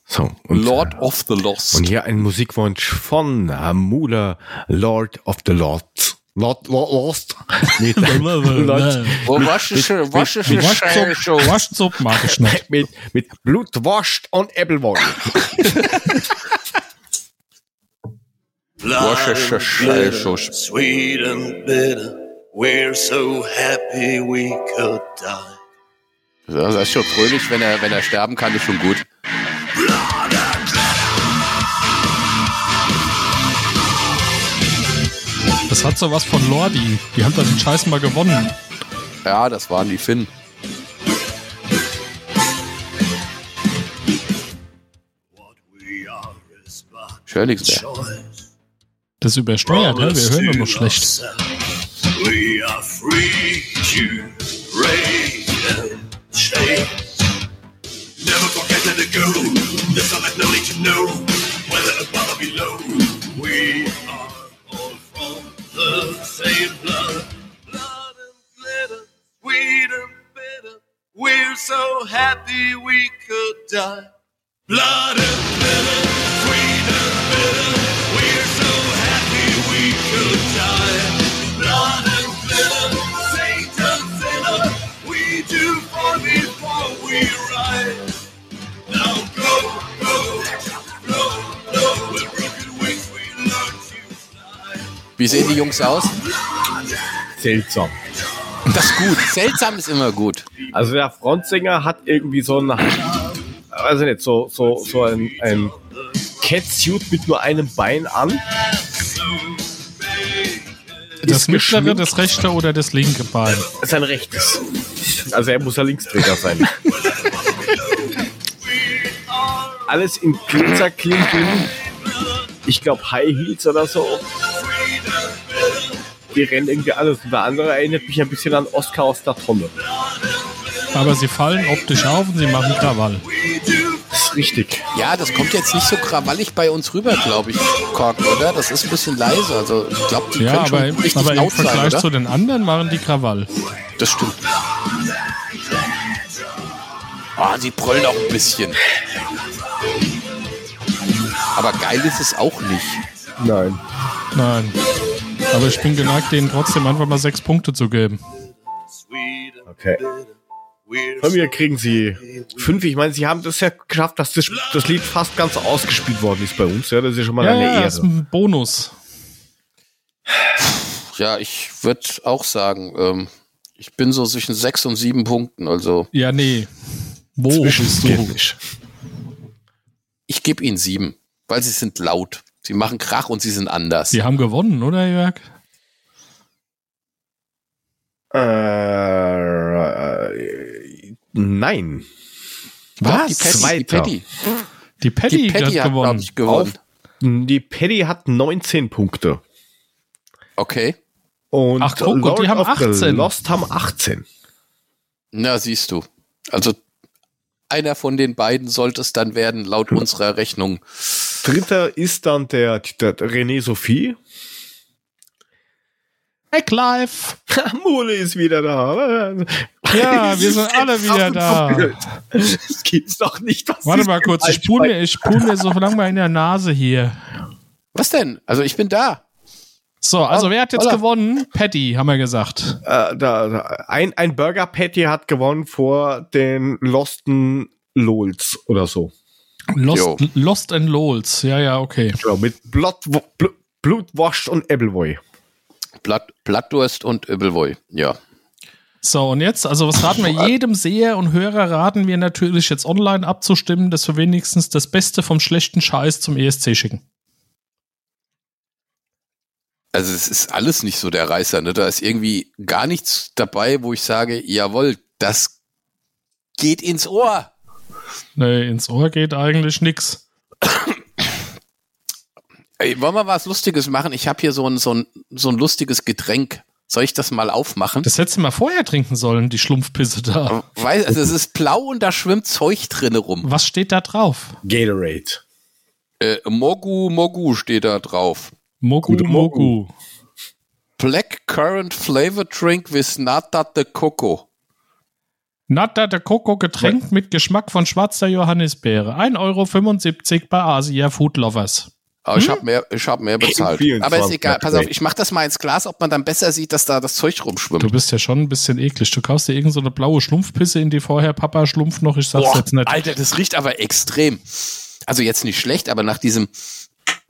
So, und, Lord of the Lost. und hier ein Musikwunsch von Hamula, Lord of the Lords. Lord, Lord Lost. Ist Waschsuppe, mag ich nicht. mit, mit Blut washed und Äppelwolle. Sweet and bitter, we're so happy we could die. Ja, das ist schon fröhlich, wenn er, wenn er sterben kann, ist schon gut. Das hat so was von Lordi. Die haben da den Scheiß mal gewonnen. Ja, das waren die Finn. Ich höre nichts mehr. Das ist übersteuert, ne? wir hören nur noch schlecht. We are free to Jungs aus? Seltsam. Das ist gut. Seltsam ist immer gut. Also der Frontsänger hat irgendwie so ein, weiß ich nicht, so, so, so ein, ein Catsuit mit nur einem Bein an. Das mittlere, das rechte oder das linke Bein? Sein rechtes. Also er muss ja Linksträger sein. Alles in Glitzerklinken. Ich glaube High Heels oder so. Die rennen irgendwie alles. Und der andere erinnert mich ein bisschen an Oscar aus der Tonne. Aber sie fallen optisch auf und sie machen Krawall. Das ist richtig. Ja, das kommt jetzt nicht so krawallig bei uns rüber, glaube ich, Kork, oder? Das ist ein bisschen leise. Also ich glaube, die Ja, können schon aber, richtig aber im laut sein, Vergleich oder? zu den anderen machen die Krawall. Das stimmt. Ah, sie brüllen auch ein bisschen. Aber geil ist es auch nicht. Nein. Nein. Aber ich bin geneigt, denen trotzdem einfach mal sechs Punkte zu geben. Okay. Von mir kriegen sie fünf. Ich meine, sie haben das ja geschafft, dass das, das Lied fast ganz ausgespielt worden ist bei uns. Ja, das ist ja schon mal Ja, eine ja, ist Ehre. ein Bonus. Ja, ich würde auch sagen, ähm, ich bin so zwischen sechs und sieben Punkten. Also Ja, nee. Wo bist du? Ich gebe ihnen sieben, weil sie sind laut. Sie machen Krach und sie sind anders. Sie haben gewonnen, oder, Jörg? Äh, nein. Doch, Was? Die Patty, die. Patty. Die Patty, Die Patty hat gewonnen. ich, gewonnen. Die Paddy hat 19 Punkte. Okay. Und Ach, guck, und die Lord haben of the 18. Lost haben 18. Na, siehst du. Also einer von den beiden sollte es dann werden, laut unserer Rechnung. Dritter ist dann der, der René Sophie. MacLife. Mole ist wieder da. Ja, wir sind alle wieder da. Das gibt's doch nicht. Was Warte mal kurz, ich spule mir, ich spule mir so lang mal in der Nase hier. Was denn? Also ich bin da. So, also Oh, wer hat jetzt holla. gewonnen? Patty, haben wir gesagt. Äh, da, da, ein, ein Burger Patty hat gewonnen vor den Losten Lols oder so. Lost, Lost and Lols. Ja, ja, okay. Ja, mit Blut, Blut, Blutwurst und Appleboy. Blatt, Blattdurst und Übelwoi. Ja. So, und jetzt, also was raten wir jedem Seher und Hörer, raten wir natürlich jetzt online abzustimmen, dass wir wenigstens das Beste vom schlechten Scheiß zum ESC schicken. Also es ist alles nicht so der Reißer. Ne? Da ist irgendwie gar nichts dabei, wo ich sage, jawohl, das geht ins Ohr. Nee, ins Ohr geht eigentlich nix. Ey, wollen wir was Lustiges machen? Ich habe hier so ein, so, ein, so ein lustiges Getränk. Soll ich das mal aufmachen? Das hättest du mal vorher trinken sollen, die Schlumpfpisse da. Weil, also es ist blau und da schwimmt Zeug drinne rum. Was steht da drauf? Gatorade. Äh, Mogu Mogu steht da drauf. Mogu Gute Mogu. Mogu. Black Currant Flavor Drink with Nata de Coco. Nata de Coco Getränk mit Geschmack von schwarzer Johannisbeere. 1,75 Euro bei Asia Food Lovers. Aber ich habe mehr, ich hab mehr bezahlt. 24 Aber ist egal. Pass auf, ich mach das mal ins Glas, ob man dann besser sieht, dass da das Zeug Du rumschwimmt. bist ja schon ein bisschen eklig. Du kaufst dir irgend so eine blaue Schlumpfpisse in die vorher Papa Schlumpf noch. Ich sag's Boah, jetzt nicht. Alter, das riecht aber extrem. Also jetzt nicht schlecht, aber nach diesem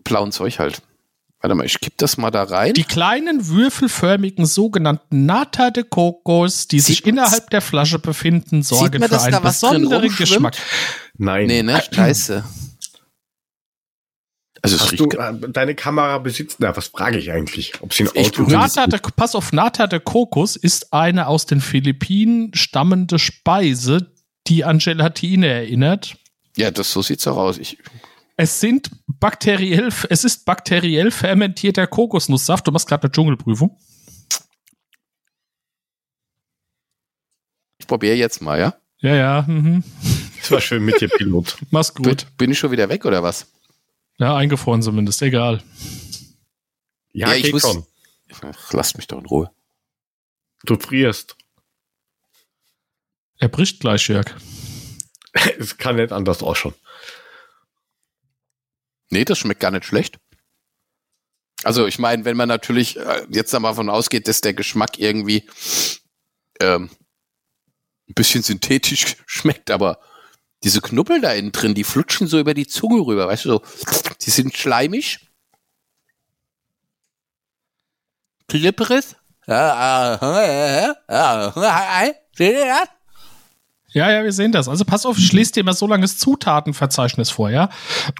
blauen Zeug halt. Warte mal, ich kipp das mal da rein. Die kleinen würfelförmigen sogenannten Nata de Cocos, die sich Sieht man's- innerhalb der Flasche befinden, sorgen man, für dass einen da was drin besonderen? Geschmack. Nein. nee, ne? Scheiße. Also es Hast riecht. du, äh, deine Kamera besitzt, na, was frage ich eigentlich? Ob sie ein Ich Auto Nata de, pass auf, Nata de Kokos ist eine aus den Philippinen stammende Speise, die an Gelatine erinnert. Ja, das so sieht's auch aus. Ich, Es sind bakteriell, es ist bakteriell fermentierter Kokosnusssaft. Du machst gerade eine Dschungelprüfung. ich probiere jetzt mal, ja? Ja, ja, mhm. Das war schön mit dir, Pilot. mach's gut. Bin, bin ich schon wieder weg oder was? Ja, eingefroren zumindest, egal. Ja, Ja, ich muss- schon. Ach, lasst mich doch in Ruhe. Du frierst. Er bricht gleich, Jörg. Es kann nicht anders ausschauen. Nee, das schmeckt gar nicht schlecht. Also ich meine, wenn man natürlich äh, jetzt da mal davon ausgeht, dass der Geschmack irgendwie ähm, ein bisschen synthetisch schmeckt, aber diese Knubbel da innen drin, die flutschen so über die Zunge rüber, weißt du, so, die sind schleimig. Klipperes. Ja, ja, ja, ja, Seht ihr das? Ja, ja, wir sehen das. Also pass auf, ich lese dir mal so lange das Zutatenverzeichnis vor, ja?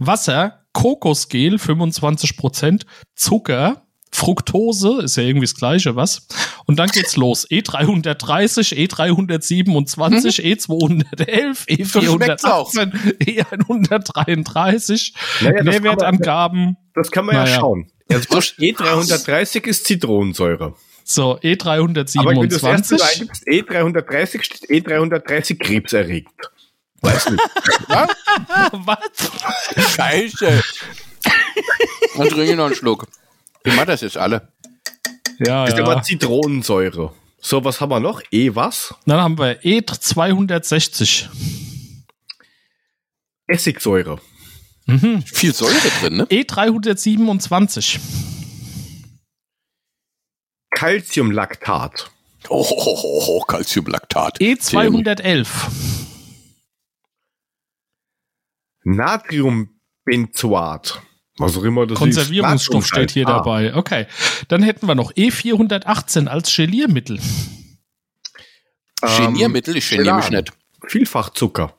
Wasser, Kokosgel, 25%, Zucker, Fructose, ist ja irgendwie das Gleiche, was? Und dann geht's los. E E330, E327, E211, schmeckt's auch. E418, E133, Naja, das Nährwertangaben. Das kann man ja Naja. schauen. Also E330 ist Zitronensäure. So, E Aber wenn du das erste E327. eingibst, E330 steht E330 krebserregend. Weiß nicht. Was? Scheiße. Dann trinke ich noch einen Schluck. Ich mach das jetzt alle. Ja, ist aber ja. Zitronensäure. So, was haben wir noch? E was? Dann haben wir E E260. Essigsäure. Mhm. Viel Säure drin, ne? E327. Calciumlaktat. Oh, oh, oh, oh Calciumlaktat. E E211. Natriumbenzoat. Was auch immer das Konservierungsstoff ist. steht hier Ah. dabei. Okay. Dann hätten wir noch E418 als Geliermittel. Ähm, Geniermittel? Ich geniere mich nicht. Vielfachzucker.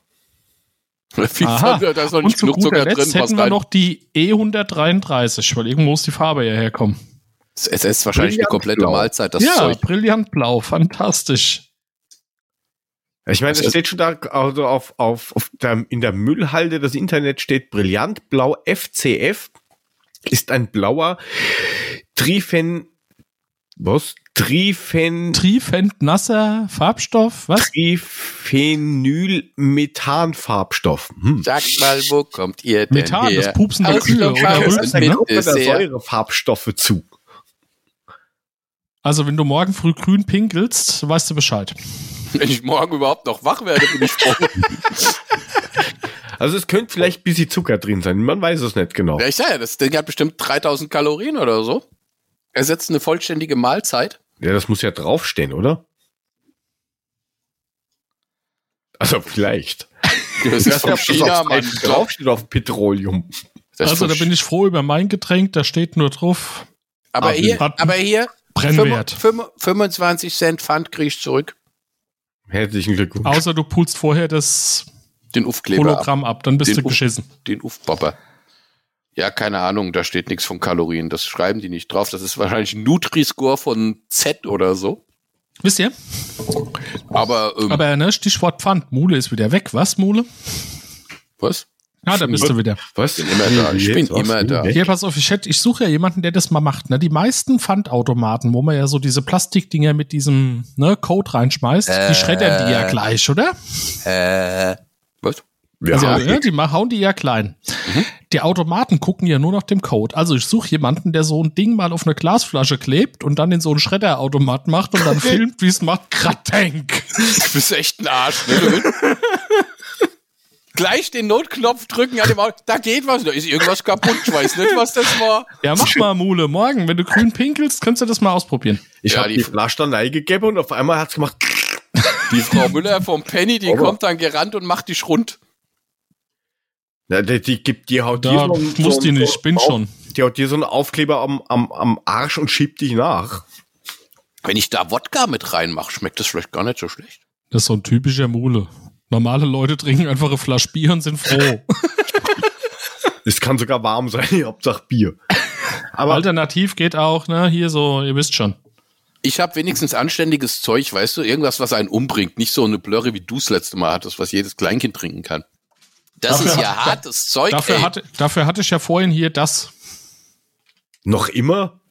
Viel Aha. Zucker, da ist noch nicht genug Zucker drin. passt hätten wir rein. noch die E133, weil irgendwo muss die Farbe ja herkommen. Es ist wahrscheinlich eine Brillant komplette blau. Mahlzeit, das ja, Zeug. brillant blau, fantastisch. Ich meine, es Also- steht schon da, also auf, auf, auf der, in der Müllhalde des Internet steht brillant blau FCF ist ein blauer Trifen, was? Trifen, Trifentnasser Farbstoff, was? Triphenylmethanfarbstoff. Hm. Sag mal, wo kommt ihr denn Methan, her? das Pupsen der Kühe oder Rülpsen, ne? da. Säurefarbstoffe zu. Also wenn du morgen früh grün pinkelst, weißt du Bescheid. Wenn ich morgen überhaupt noch wach werde, bin ich froh. Also es könnte vielleicht ein bisschen Zucker drin sein. Man weiß es nicht genau. ja, ich sag ja, das Ding hat bestimmt 3000 Kalorien oder so. Ersetzt eine vollständige Mahlzeit. Ja, das muss ja draufstehen, oder? Also vielleicht. Das ist von China, Gott. draufsteht auf Petroleum. Also da bin ich froh über mein Getränk, da steht nur drauf. Aber hier, aber hier, Brennwert. 25 25 Cent Pfand krieg ich zurück. Herzlichen Glückwunsch. Außer du pulst vorher das Den Aufkleber ab. Hologramm ab, dann bist Den du Uff- geschissen. Den Uffbopper. Ja, keine Ahnung, da steht nichts von Kalorien. Das schreiben die nicht drauf. Das ist wahrscheinlich ein Nutri-Score von Z oder so. Wisst ihr? Aber, ähm, Aber ne, Stichwort Pfand. Mule ist wieder weg. Was, Mule? was? Ah, da bist du wieder. Was? bin immer da. Ich bin immer da. Hier, pass auf, ich, hätte, ich suche ja jemanden, der das mal macht. Ne? Die meisten Pfandautomaten, wo man ja so diese Plastikdinger mit diesem ne, Code reinschmeißt, Äh. die schreddern die ja gleich, oder? Äh, was? Ja, Also, ja, ne, die hauen die ja klein. Mhm. Die Automaten gucken ja nur nach dem Code. Also ich suche jemanden, der so ein Ding mal auf eine Glasflasche klebt und dann in so einen Schredderautomat macht und dann filmt, wie es macht. Kratank. Du bist echt ein Arsch, ne? Gleich den Notknopf drücken an dem Auto. Da geht was. Da ist irgendwas kaputt. Ich weiß nicht, was das war. Ja, mach mal, Mule. Morgen, wenn du grün pinkelst, kannst du das mal ausprobieren. Ich Ja, habe die- die Flasche dann reingegeben und auf einmal hat's gemacht. Die Frau Müller vom Penny, die Aber- kommt dann gerannt und macht dich rund. Ja, die, die gibt dir haut Da dir so einen- muss so die nicht, ich bin auf- schon. Die haut dir so einen Aufkleber am, am, am Arsch und schiebt dich nach. Wenn ich da Wodka mit reinmache, schmeckt das vielleicht gar nicht so schlecht. Das ist so ein typischer Mule. Normale Leute trinken einfach eine Flasche Bier und sind froh. Es kann sogar warm sein, Hauptsache Bier. Aber Alternativ geht auch, ne, hier so, ihr wisst schon. Ich habe wenigstens anständiges Zeug, weißt du, irgendwas, was einen umbringt. Nicht so eine Blöre, wie du es letzte Mal hattest, was jedes Kleinkind trinken kann. Das Dafür ist ja hat- hartes Zeug, Dafür, ey. hatte, dafür hatte ich ja vorhin hier das. noch immer?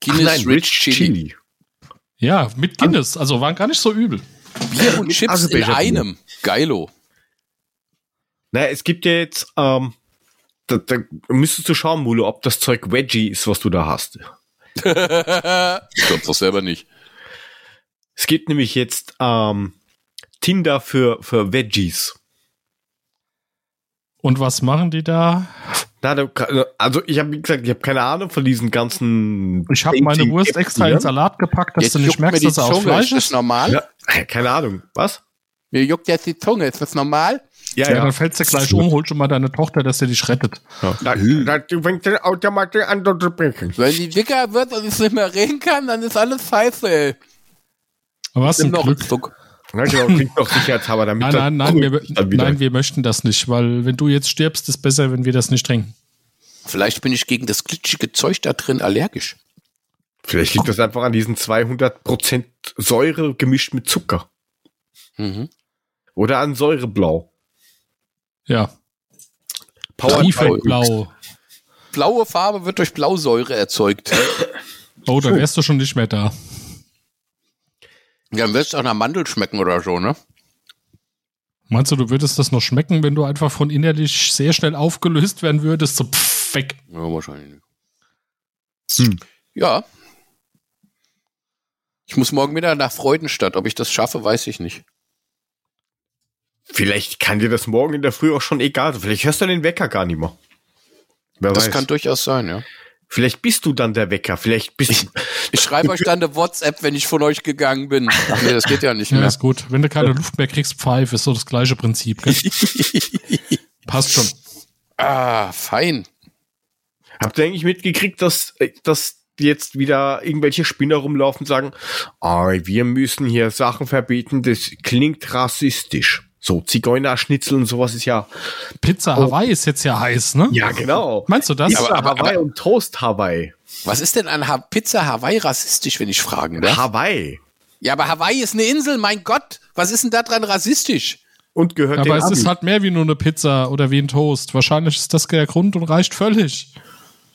Guinness Rich Chili. Ja, mit Guinness. Also waren gar nicht so übel. Bier und Chips in einem. Geilo. Naja, es gibt ja jetzt, ähm, da, da müsstest du schauen, Mule, ob das Zeug Veggie ist, was du da hast. ich glaub's doch selber nicht. Es gibt nämlich jetzt ähm, Tinder für, für Veggies. Und was machen die da? Also ich habe, wie gesagt, ich habe keine Ahnung von diesen ganzen. Ich habe meine Wurst extra in Salat gepackt, dass Jetzt du nicht merkst, dass er aus Zunge. Fleisch Ist das ist. normal? Ja, keine Ahnung. Was? Mir juckt jetzt die Zunge. Ist das normal? Ja, Ja, dann fällst du gleich um, hol schon mal deine Tochter, dass sie dich rettet. Da, da, du fängst den automatisch an zu sprechen. Wenn die dicker wird und ich nicht mehr reden kann, dann ist alles scheiße, ey. Aber was ein noch Glück. einen Zuck. Ja, genau, klingt doch sicherheitshalber, damit Nein, nein, nein, wir, dann wieder. nein, wir möchten das nicht, weil wenn du jetzt stirbst, ist besser, wenn wir das nicht trinken. Vielleicht bin ich gegen das glitschige Zeug da drin allergisch. Vielleicht liegt das einfach an diesen 200% Säure gemischt mit Zucker. Mhm. Oder an Säureblau. Ja, Power Tiefenblau. Blaue Farbe wird durch Blausäure erzeugt. Oh, da wärst du schon nicht mehr da. Ja, dann wird es auch nach Mandel schmecken oder so, ne? Meinst du, du würdest das noch schmecken, wenn du einfach von innerlich sehr schnell aufgelöst werden würdest? So pff, weg. Ja, wahrscheinlich nicht. Hm. Ja. Ich muss morgen wieder nach Freudenstadt. Ob ich das schaffe, weiß ich nicht. Vielleicht kann dir das morgen in der Früh auch schon egal sein. Vielleicht hörst du den Wecker gar nicht mehr. Wer Das weiß. kann durchaus sein, ja. Vielleicht bist du dann der Wecker. Vielleicht bist Ich schreibe euch dann eine WhatsApp, wenn ich von euch gegangen bin. Nee, das geht ja nicht Ja, mehr. ist gut. Wenn du keine Luft mehr kriegst, pfeif, ist so das gleiche Prinzip. Gell? Passt schon. Ah, fein. Habt ihr eigentlich mitgekriegt, dass, äh, dass jetzt wieder irgendwelche Spinner rumlaufen und sagen, ah, wir müssen hier Sachen verbieten, das klingt rassistisch. So, Zigeunerschnitzel und sowas ist ja. Pizza Hawaii ist jetzt ja heiß, ne? Ja, genau. Meinst du das? Pizza aber- aber- Hawaii und Toast Hawaii. Was ist denn an ha Pizza Hawaii rassistisch, wenn ich fragen darf? Hawaii. Ja, aber Hawaii ist eine Insel, mein Gott. Was ist denn da dran rassistisch? Und gehört Aber den es ist halt mehr wie nur eine Pizza oder wie ein Toast. Wahrscheinlich ist das der Grund und reicht völlig.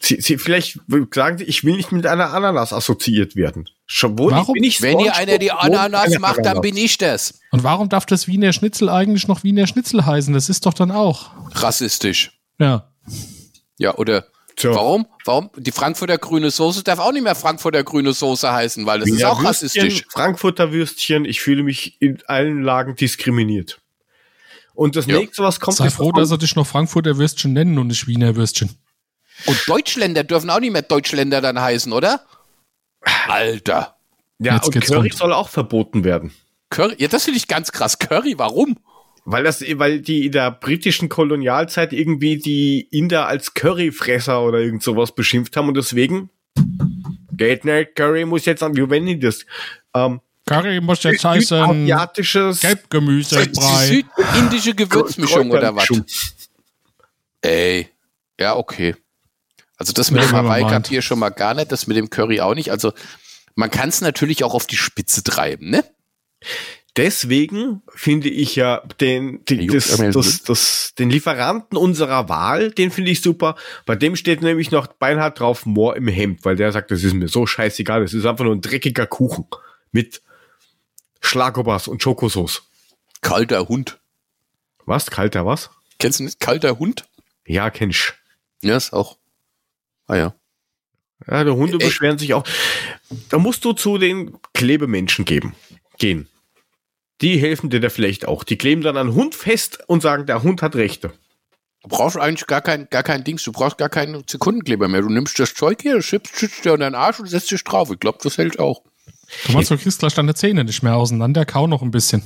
Sie, sie vielleicht sagen sie, ich will nicht mit einer Ananas assoziiert werden. Schon wohl Warum? bin ich Wenn hier SpongeBob, einer die Ananas macht, dann Ananas. bin ich das. Und warum darf das Wiener Schnitzel eigentlich noch Wiener Schnitzel heißen? Das ist doch dann auch. Rassistisch. Ja. Ja, oder Tja. warum? Warum? Die Frankfurter grüne Soße darf auch nicht mehr Frankfurter grüne Soße heißen, weil das ist Wiener auch Würstchen, rassistisch. Frankfurter Würstchen, ich fühle mich in allen Lagen diskriminiert. Und das Ja. nächste, was kommt, Sei ist froh, dass er dich noch Frankfurter Würstchen nennen und nicht Wiener Würstchen. Und Deutschländer dürfen auch nicht mehr Deutschländer dann heißen, oder? Alter. ja, Jetzt und Curry rund. soll auch verboten werden. Curry, ja, das finde ich ganz krass. Curry, warum? Weil das, weil die in der britischen Kolonialzeit irgendwie die Inder als Curryfresser oder irgend sowas beschimpft haben und deswegen geht nicht, Curry muss jetzt an, wie wenn die das, ähm, Curry muss jetzt heißen südasiatisches Gelbgemüsebrei. Südindische Gewürzmischung oder was? Ey. Ja, okay. Also das mit Ja, dem Hawaii meint. kapier schon mal gar nicht, das mit dem Curry auch nicht. Also man kann es natürlich auch auf die Spitze treiben, ne? Deswegen finde ich ja den, die, das, das, das, den Lieferanten unserer Wahl, den finde ich super. Bei dem steht nämlich noch beinhart drauf Moor im Hemd, weil der sagt, das ist mir so scheißegal, das ist einfach nur ein dreckiger Kuchen mit Schlagobers und Schokosauce. Kalter Hund. Was? Kalter was? Kennst du nicht? Kalter Hund? Ja, kenn ich. Ja, ist auch. Ah ja. Ja, die Hunde Ey. beschweren sich auch. Da musst du zu den Klebemenschen geben, gehen. Die helfen dir da vielleicht auch. Die kleben dann einen Hund fest und sagen, der Hund hat Rechte. Du brauchst eigentlich gar kein, gar kein Dings, du brauchst gar keinen Sekundenkleber mehr. Du nimmst das Zeug hier, schiebst, schützt dir in deinen Arsch und setzt dich drauf. Ich glaube, das hält auch. Du meinst, du kriegst gleich deine Zähne nicht mehr auseinander, kau noch ein bisschen.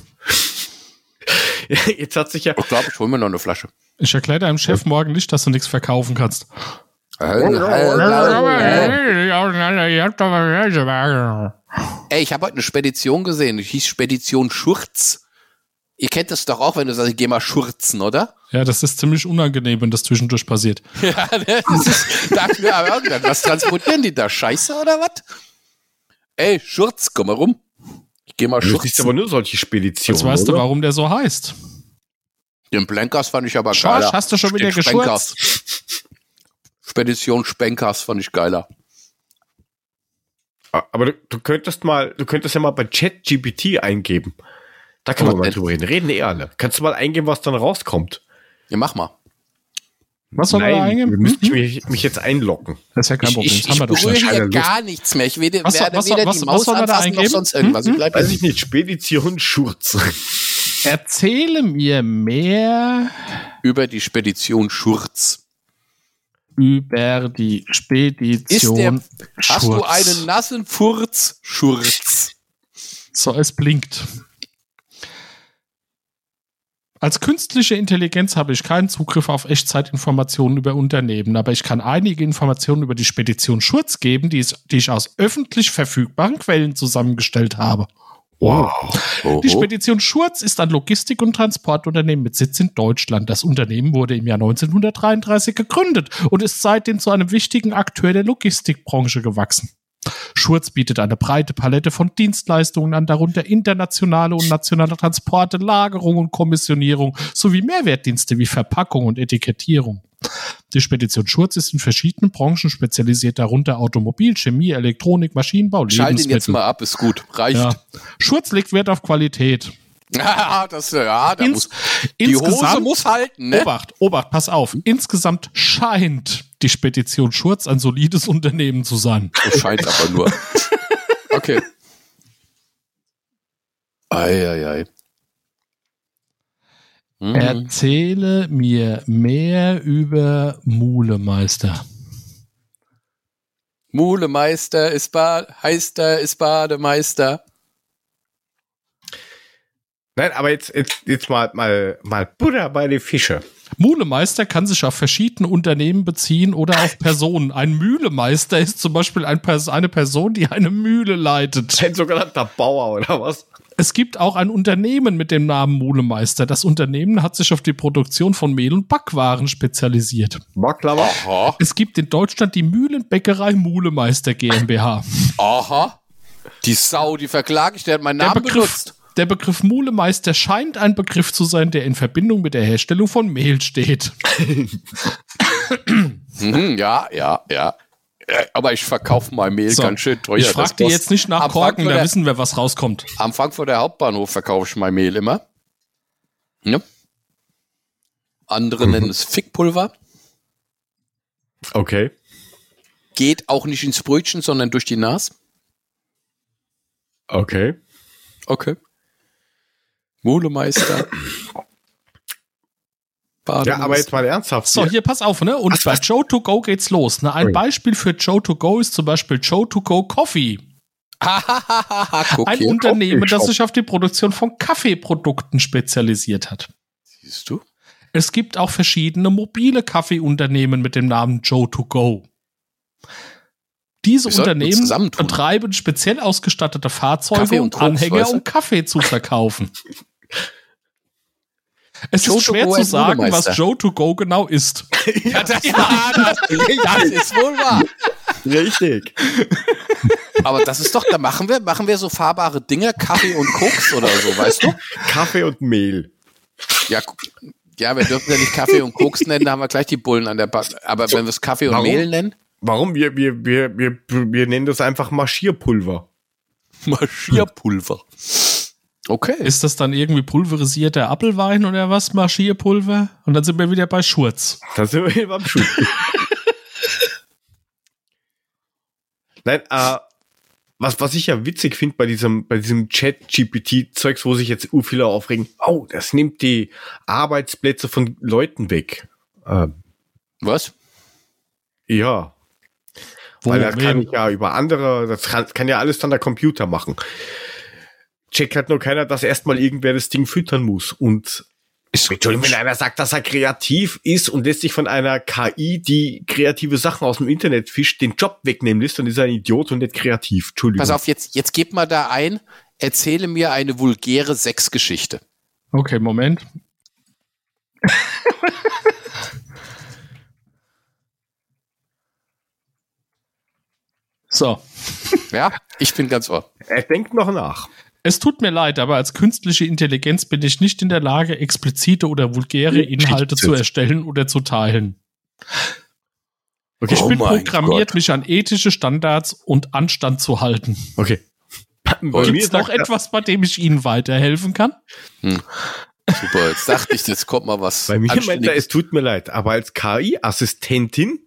Jetzt hat sich ja, Ich glaube, ich hol mir noch eine Flasche. Ich erkläre deinem Chef morgen nicht, dass du nichts verkaufen kannst. Ey, ich habe heute eine Spedition gesehen, die hieß Spedition Schurz. Ihr kennt das doch auch, wenn du sagst, ich geh mal schurzen, oder? Ja, das ist ziemlich unangenehm, wenn das zwischendurch passiert. Ja, ne? das ist, dachte mir aber was transportieren die da? Scheiße oder was? Ey, Schurz, komm mal rum. Ich geh mal du siehst aber schurzen. nur solche Speditionen. Jetzt weißt du, oder? warum der so heißt. Den Blenkers fand ich aber geiler. hast du schon wieder geschurzt? Spedition Spenkers fand ich geiler. Aber du, du könntest mal, du könntest ja mal bei ChatGPT eingeben. Da kann man Was mal drüber reden. Reden eh alle. Kannst du mal eingeben, was dann rauskommt? Ja, mach mal. Was soll er da Nein, eingeben? wir müssen Hm? mich, mich jetzt einloggen. Das ist ja kein Ich, Problem. ich, ich doch berühre hier gar nichts mehr. Ich werde, Was soll- werde was weder was- die was Maus soll er da anfassen noch eingeben? sonst irgendwas. Ich Hm? bleib Weiß ich nicht, Spedition Schurz. Erzähle mir mehr über die Spedition Schurz. Über die Spedition. der, hast du einen nassen Furz? Schurz. So, es blinkt. Als künstliche Intelligenz habe ich keinen Zugriff auf Echtzeitinformationen über Unternehmen, aber ich kann einige Informationen über die Spedition Schurz geben, die, es, die ich aus öffentlich verfügbaren Quellen zusammengestellt habe. Wow. Die Spedition Schurz ist ein Logistik- und Transportunternehmen mit Sitz in Deutschland. Das Unternehmen wurde im Jahr 1933 gegründet und ist seitdem zu einem wichtigen Akteur der Logistikbranche gewachsen. Schurz bietet eine breite Palette von Dienstleistungen an, darunter internationale und nationale Transporte, Lagerung und Kommissionierung sowie Mehrwertdienste wie Verpackung und Etikettierung. Die Spedition Schurz ist in verschiedenen Branchen spezialisiert, darunter Automobil, Chemie, Elektronik, Maschinenbau, Schalt ihn Lebensmittel. jetzt mal ab, ist gut. Reicht. Ja. Schurz legt Wert auf Qualität. Ja, das, ja, da Ins, muss, die Hose muss halten, ne? Obacht, Obacht, pass auf. Insgesamt scheint die Spedition Schurz ein solides Unternehmen zu sein. Das scheint aber nur. Okay. Eieiei. Mhm. Erzähle mir mehr über Mulemeister. Mulemeister ist Bad, Heister ist Bademeister. Nein, aber jetzt, jetzt, jetzt mal, mal, mal Butter bei die Fische. Mulemeister kann sich auf verschiedene Unternehmen beziehen oder auf Personen. Ein Mühlemeister ist zum Beispiel ein Pers eine Person, die eine Mühle leitet. Ein sogenannter Bauer oder was? Es gibt auch ein Unternehmen mit dem Namen Mulemeister. Das Unternehmen hat sich auf die Produktion von Mehl- und Backwaren spezialisiert. Baklava? Aha. Es gibt in Deutschland die Mühlenbäckerei Mulemeister GmbH. Aha. Die Sau, die verklage ich, der hat meinen Der Namen Begriff, benutzt. der Begriff Mulemeister scheint ein Begriff zu sein, der in Verbindung mit der Herstellung von Mehl steht. Mhm, ja, ja, ja. Äh, Aber ich verkaufe mein Mehl So, ganz schön teuer. ich frage dir jetzt nicht nach Korken, da wissen wir, was rauskommt. Am Frankfurter Hauptbahnhof verkaufe ich mein Mehl immer. Ja. Andere nennen es Fickpulver. Okay. Geht auch nicht ins Brötchen, sondern durch die Nase. Okay. Okay. Molemeister. Ja, aber jetzt mal ernsthaft. So, hier pass auf, ne? Und Was, bei was? Joe to go geht's los. Ne? Ein Ui. Beispiel für Joe to go ist zum Beispiel Joe to go Coffee. Guck Ein. Unternehmen, das sich auf die Produktion von Kaffeeprodukten spezialisiert hat. Siehst du? Es gibt auch verschiedene mobile Kaffeeunternehmen mit dem Namen Joe to go. Diese Unternehmen betreiben speziell ausgestattete Fahrzeuge und, und Anhänger, um Kaffee zu verkaufen. Es Joe ist to schwer zu sagen, was. Joe to go genau ist. Ja, das, ja, das, das ist wohl wahr. Richtig. Aber das ist doch, da machen wir, machen wir so fahrbare Dinge, Kaffee und Koks oder so, weißt du? Kaffee und Mehl. Ja, ja, wir dürfen ja nicht Kaffee und Koks nennen, da haben wir gleich die Bullen an der Bar. Aber wenn wir es Kaffee und Warum? Mehl nennen, Warum? Wir, wir, wir, wir, wir nennen das einfach Marschierpulver. Marschierpulver. Okay. Ist das dann irgendwie pulverisierter Apfelwein oder was? Marschierpulver? Und dann sind wir wieder bei Schurz. Da sind wir hier beim Schuh. Nein, äh, was, was ich ja witzig finde bei diesem, bei diesem Chat-GPT-Zeugs, wo sich jetzt u viele aufregen, oh, das nimmt die Arbeitsplätze von Leuten weg. Ähm, Was? ja. Wo, Weil das kann ich ja über andere, das kann, kann ja alles dann der Computer machen. Checkt halt nur keiner, dass erstmal irgendwer das Ding füttern muss. Und Entschuldigung, wenn einer sagt, dass er kreativ ist und lässt sich von einer KI, die kreative Sachen aus dem Internet fischt, den Job wegnehmen lässt, dann ist er ein Idiot und nicht kreativ. Entschuldigung. Pass auf, jetzt, jetzt gib mal da ein, erzähle mir eine vulgäre Sexgeschichte. Okay, Moment. so. Ja, ich bin ganz ohr. Er denkt noch nach. Es tut mir leid, aber als künstliche Intelligenz bin ich nicht in der Lage, explizite oder vulgäre Inhalte zu erstellen oder zu teilen. Okay, Ich Oh bin programmiert, Gott. mich an ethische Standards und Anstand zu halten. okay. Bei Gibt mir es noch etwas, bei dem ich Ihnen weiterhelfen kann? Super, jetzt dachte ich, jetzt kommt mal was. Bei mir meint er, es tut mir leid, aber als KI-Assistentin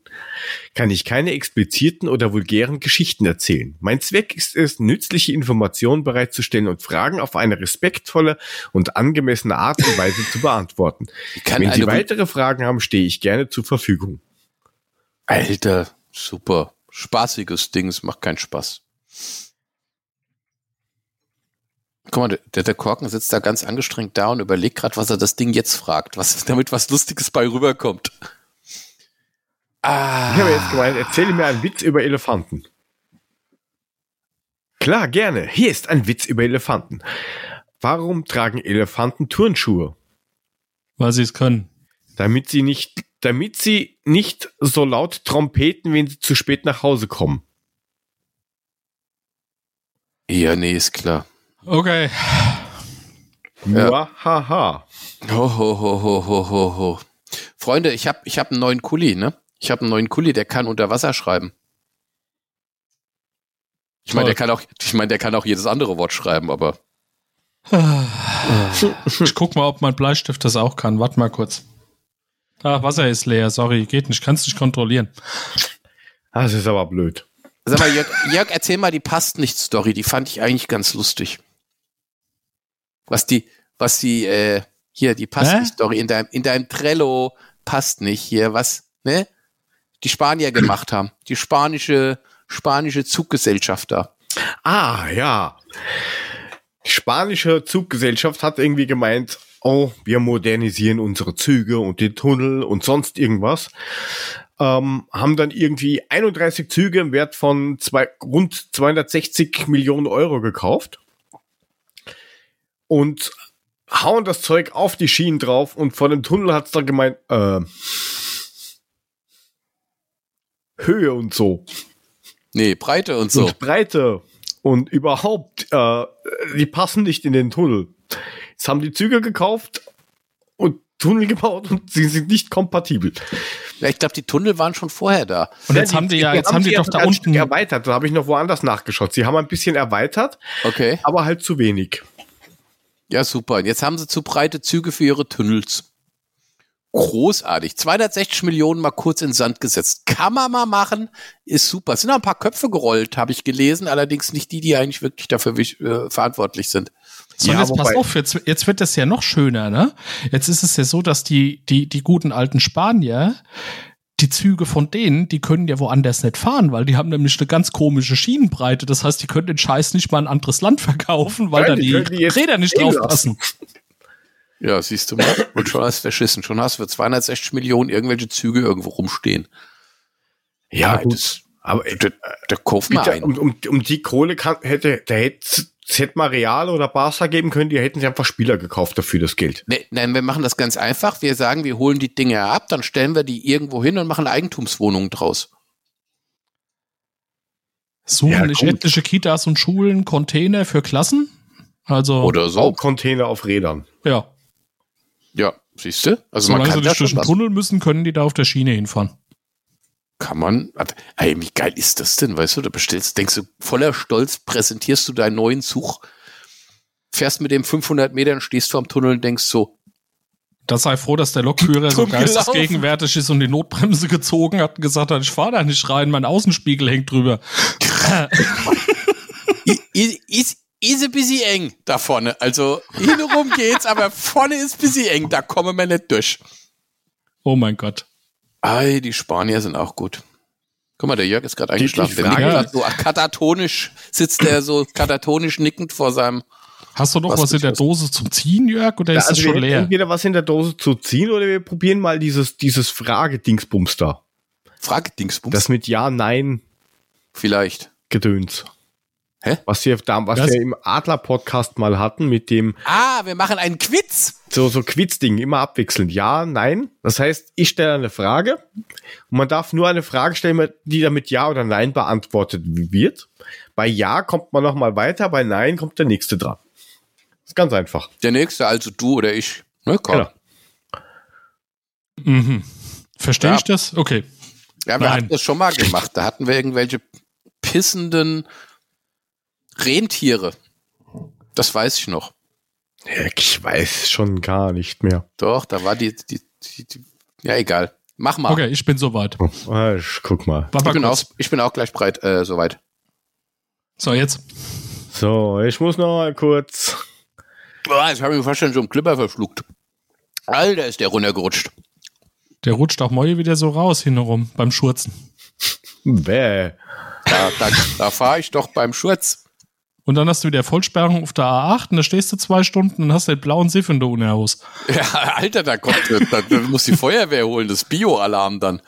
kann ich keine expliziten oder vulgären Geschichten erzählen. Mein Zweck ist es, nützliche Informationen bereitzustellen und Fragen auf eine respektvolle und angemessene Art und Weise zu beantworten. Kann Wenn Sie weitere Fragen haben, stehe ich gerne zur Verfügung. Alter, super. Spaßiges Ding, es macht keinen Spaß. Guck mal, der, der Korken sitzt da ganz angestrengt da und überlegt gerade, was er das Ding jetzt fragt, was damit was Lustiges bei rüberkommt. Ah, Ich habe jetzt gemeint, erzähle mir einen Witz über Elefanten. Klar, gerne. Hier ist ein Witz über Elefanten. Warum tragen Elefanten Turnschuhe? Weil Sie es können. Damit sie nicht, damit sie nicht so laut trompeten, wenn sie zu spät nach Hause kommen. ja, nee, ist klar. Okay. Ja. Haha. Ho, ho, ho, ho, ho, ho, ho. Freunde, ich habe ich hab einen neuen Kuli, ne? Ich habe einen neuen Kuli, der kann unter Wasser schreiben. Ich meine, der kann auch, ich meine, der kann auch jedes andere Wort schreiben, aber Ich guck mal, ob mein Bleistift das auch kann. Warte mal kurz. Ah, Wasser ist leer. Sorry, geht nicht. Kannst nicht kontrollieren. Das ist aber blöd. Sag mal, Jörg, Jörg, erzähl mal die passt nicht Story. Die fand ich eigentlich ganz lustig. Was die, was die, äh, hier, die passt nicht Story in deinem, in deinem Trello passt nicht hier, was, ne? Die Spanier gemacht haben. Die spanische, spanische Zuggesellschaft da. Ah, ja. Die spanische Zuggesellschaft hat irgendwie gemeint, oh, wir modernisieren unsere Züge und den Tunnel und sonst irgendwas. Ähm, haben dann irgendwie 31 Züge im Wert von zwei, rund 260 Millionen Euro gekauft und hauen das Zeug auf die Schienen drauf und vor dem Tunnel hat's dann gemeint, äh, Höhe und so Nee, Breite und so. und Breite und überhaupt, äh, die passen nicht in den Tunnel. Jetzt haben die Züge gekauft und Tunnel gebaut und sie sind nicht kompatibel. Ja, ich glaube, die Tunnel waren schon vorher da. Und jetzt haben die ja, jetzt haben die doch da ein Stück unten. erweitert. Da habe ich noch woanders nachgeschaut. Sie haben ein bisschen erweitert, Okay. aber halt zu wenig. Ja, super. Und jetzt haben sie zu breite Züge für ihre Tunnels. Großartig. 260 Millionen mal kurz in Sand gesetzt. Kann man mal machen. Ist super. Es sind auch ein paar Köpfe gerollt, habe ich gelesen. Allerdings nicht die, die eigentlich wirklich dafür äh, verantwortlich sind. So, Ja, jetzt pass auf, jetzt, jetzt wird das ja noch schöner, ne? Jetzt ist es ja so, dass die, die, die guten alten Spanier, die Züge von denen, die können ja woanders nicht fahren, weil die haben nämlich eine ganz komische Schienenbreite. Das heißt, die können den Scheiß nicht mal in ein anderes Land verkaufen, weil Ja, da die die, Räder nicht stehen draufpassen. Ja, siehst du mal. Und schon hast du verschissen. Schon hast du für 260 Millionen irgendwelche Züge irgendwo rumstehen. Ja, gut. das, Aber da, da kauf mal bitte, ein. um, um, um die Kohle kann, hätte, da hätte, mal Real oder Barca geben können, die hätten sie einfach Spieler gekauft dafür das Geld. Nee, nein, wir machen das ganz einfach. Wir sagen, wir holen die Dinge ab, dann stellen wir die irgendwo hin und machen Eigentumswohnungen draus. Suchen Ja, nicht gut. etliche Kitas und Schulen Container für Klassen? Also, Oder so. Container auf Rädern. ja. Ja, siehst du? Also man Solange sie kann da nicht durch den. Tunnel müssen, können die da auf der Schiene hinfahren. Kann man. Ey, wie geil ist das denn? Weißt du, da bestellst, denkst du, voller Stolz präsentierst du deinen neuen Zug, fährst mit dem 500 Metern, stehst vorm Tunnel und denkst so, Da sei froh, dass der Lokführer so geistesgegenwärtig ist und die Notbremse gezogen hat und gesagt hat, ich fahr da nicht rein, mein Außenspiegel hängt drüber. i- i- ist, ist ein bisschen eng da vorne. Also hintenrum geht's, aber vorne ist ein bisschen eng, da kommen wir nicht durch. Oh mein Gott. Ei, die Spanier sind auch gut. Guck mal, der Jörg ist gerade eingeschlafen. Der Frage- so katatonisch, sitzt der so katatonisch nickend vor seinem. Hast du noch Was was, in der? Dose zum Ziehen, Jörg, oder ist also das schon leer? entweder was in der Dose zu ziehen oder wir probieren mal dieses, dieses Fragedingsbums da. Fragedingsbums. Das mit Ja, Nein vielleicht. Gedöns. Hä? Was wir da, was wir im Adler-Podcast mal hatten mit dem Ah, wir machen einen Quiz. so, so Quizding, immer abwechselnd. Ja, nein. Das heißt, ich stelle eine Frage und man darf nur eine Frage stellen, die dann mit Ja oder Nein beantwortet wird. Bei Ja kommt man nochmal weiter, bei Nein kommt der nächste dran. Ist ganz einfach. Der nächste, also du oder ich. Ne, komm. Genau. Mhm. Verstehe Ja. ich das? Okay. Ja, wir Nein. hatten das schon mal gemacht. Da hatten wir irgendwelche pissenden Rentiere. Das weiß ich noch. Ich weiß schon gar nicht mehr. Doch, da war die, die, die, die ja egal. Mach mal. Okay, ich bin soweit. Ah, ich guck mal. Ich bin, mal auch, ich bin auch gleich bereit, äh, soweit. So, jetzt. So, ich muss noch mal kurz. Boah, jetzt habe ich mir fast schon so einen Clipper verschluckt. Alter, ist der runtergerutscht. Der rutscht auch Moje wieder so raus hintenrum beim Schurzen. Bäh. Da, da, da fahre ich doch beim Schurz. Und dann hast du wieder Vollsperrung auf der A8 und da stehst du zwei Stunden und hast den blauen Siff in der Unterhose. Ja, Alter, da kommt, da, da muss die Feuerwehr holen, das Bio-Alarm dann.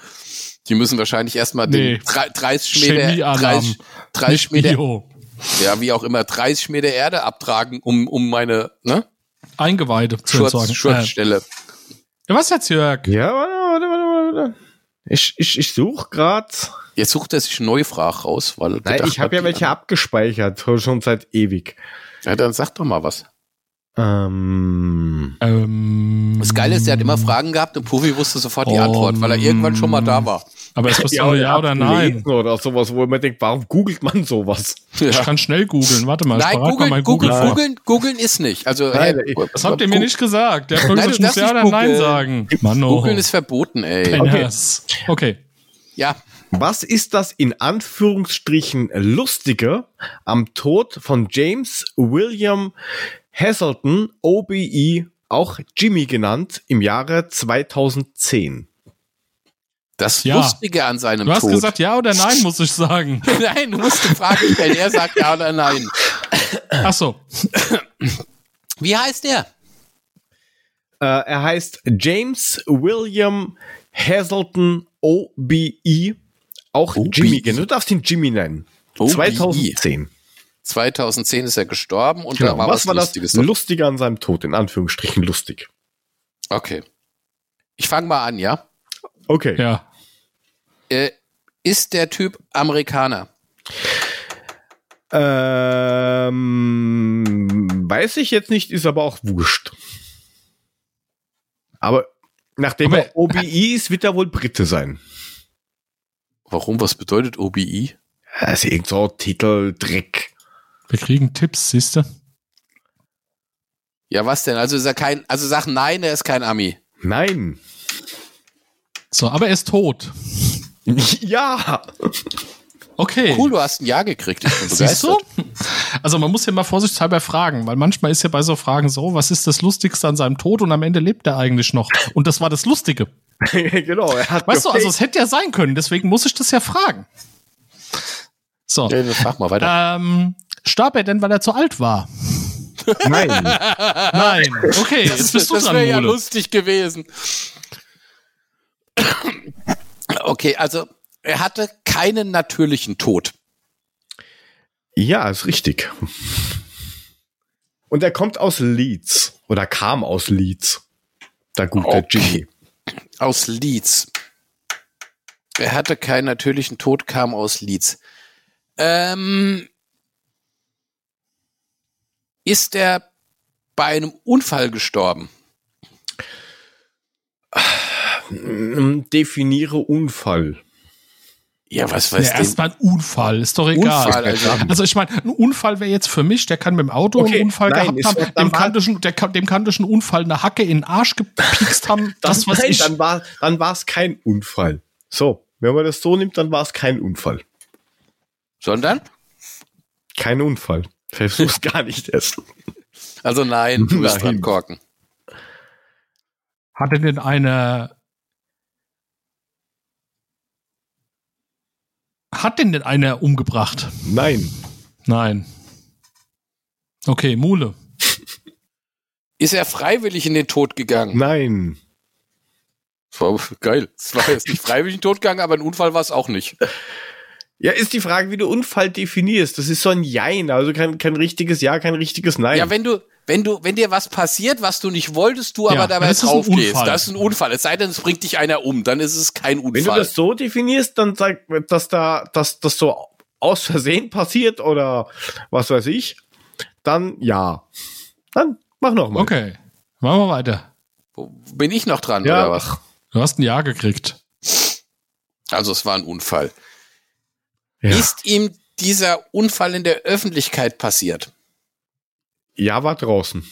Die müssen wahrscheinlich erstmal Nee. den drei- 30 Meter, Chemiealarm. 30, 30 Nicht Meter, Bio. ja, wie auch immer, 30 Meter Erde abtragen, um, um meine, ne? Eingeweide zu Schurz, entsorgen. Äh, Schurzstelle. ja, was jetzt, Jörg? Ja, warte, warte, warte, warte. Ich, ich, ich suche gerade. Jetzt sucht er sich neue Fragen raus, weil Nein, gedacht ich habe ja welche abgespeichert, schon seit ewig. Ja, dann sag doch mal was. Ähm, Ähm, Das Geile ist, er hat immer Fragen gehabt und Puffy wusste sofort die Um, Antwort, weil er irgendwann schon mal da war. Aber es ist ja, ja oder nein. Oder sowas, wo man denkt, warum googelt man sowas? Ich kann schnell googeln. Warte mal, ich Nein, bereite mal googeln, googeln, googeln, googeln ist nicht. Also, Nein, hey, ich- Das habt ihr mir nicht gesagt. Der Nein, ich muss ja nicht oder nein googeln. sagen. Mann, oh. Googeln ist verboten, ey. Okay. Okay. Ja, Was ist das in Anführungsstrichen Lustige am Tod von James William Hazelton, OBE, auch Jimmy genannt, im Jahre 2010? Das Ja. Lustige an seinem Du hast Tod. gesagt ja oder nein, muss ich sagen. Nein, du musst die Frage stellen. Er sagt ja oder nein. Ach so. Wie heißt er? Äh, er heißt James William Hazelton, OBE, auch OBE. Jimmy genannt. Du darfst ihn Jimmy nennen. OBE. 2010. 2010 ist er gestorben und Genau. da war was was, war das Lustiges. Lustige an seinem Tod? In Anführungsstrichen lustig. Okay. Ich fange mal an, ja? Okay. Ja. Äh, ist der Typ Amerikaner? Ähm, weiß ich jetzt nicht, ist aber auch wurscht. Aber Nachdem Aber- er OBI ist, wird er wohl Brite sein. Warum? Was bedeutet OBI? Das ist irgend so ein Titeldreck. Wir kriegen Tipps, siehst du? Ja, was denn? Also ist er kein, also sag nein, er ist kein Ami. Nein. So, aber er ist tot. Ja. Okay. Cool, du hast ein Ja gekriegt. Ich bin Siehst du? Also man muss ja mal vorsichtshalber fragen, weil manchmal ist ja bei so Fragen so, was ist das Lustigste an seinem Tod und am Ende lebt er eigentlich noch. Und das war das Lustige. genau. Er hat Weißt du, also es hätte ja sein können, deswegen muss ich das ja fragen. So. Ja, frag mal weiter. Ähm, starb er denn, weil er zu alt war? Nein. Nein. Okay, jetzt bist du das dran, wäre ja lustig gewesen. Okay, also er hatte keinen natürlichen Tod. Ja, ist richtig. Und er kommt aus Leeds. Oder kam aus Leeds. Der gute Okay. Jimmy. Aus Leeds. Er hatte keinen natürlichen Tod, kam aus Leeds. Ähm, ist er bei einem Unfall gestorben? Mm, Definiere Unfall. Ja, was weiß Ja, ja, erstmal ein Unfall, ist doch egal. Unfall, also. Also ich meine, ein Unfall wäre jetzt für mich, der kann mit dem Auto Okay, einen Unfall nein, gehabt haben, dem kann, durch, der, dem kann durch einen Unfall eine Hacke in den Arsch gepiekst haben. Das, was Nein, ich. dann war dann war es kein Unfall. So, wenn man das so nimmt, dann war es kein Unfall. Sondern? Kein Unfall. Versuch's gar nicht erst. Also nein, du bist Nein. dran, Korken. Hatte denn eine. Hat denn denn einer umgebracht? Nein. Nein. Okay, Mule. Ist er freiwillig in den Tod gegangen? Nein. Das war geil. Es war jetzt nicht freiwillig in den Tod gegangen, aber ein Unfall war es auch nicht. Ja, ist die Frage, wie du Unfall definierst. Das ist so ein Jein, also kein, kein richtiges Ja, kein richtiges Nein. Ja, wenn du, wenn du, wenn dir was passiert, was du nicht wolltest, du Ja, aber dabei drauf gehst, Unfall. das ist ein Unfall. Es sei denn, es bringt dich einer um, dann ist es kein wenn du Unfall. das so definierst, dann sag, dass da, dass das so aus Versehen passiert oder was weiß ich, dann ja. Dann mach noch mal. Okay. Machen wir weiter. Wo- Bin ich noch dran, Ja. oder was? Du hast ein Ja gekriegt. Also es war ein Unfall. Ja. Ist ihm dieser Unfall in der Öffentlichkeit passiert? Ja, war draußen.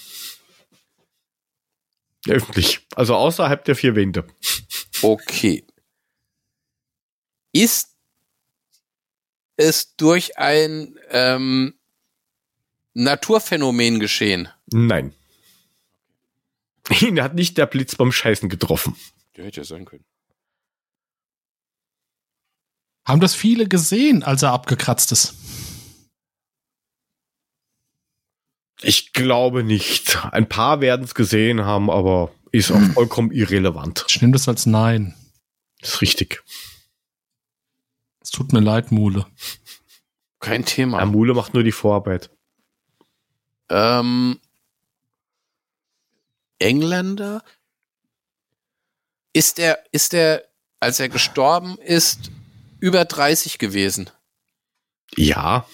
Öffentlich. Also außerhalb der vier Wände. Okay. Ist es durch ein ähm, Naturphänomen geschehen? Nein. Ihn hat nicht der Blitz beim Scheißen getroffen. Ja, hätte ja sein können. Haben das viele gesehen, als er abgekratzt ist? Ich glaube nicht. Ein paar werden es gesehen haben, aber ist auch vollkommen irrelevant. Ich nehme das als Nein. ist richtig. Es tut mir leid, Mule. Kein Thema. Amule macht nur die Vorarbeit. Ähm, Engländer? Ist er, ist er, als er gestorben ist, über 30 gewesen? Ja.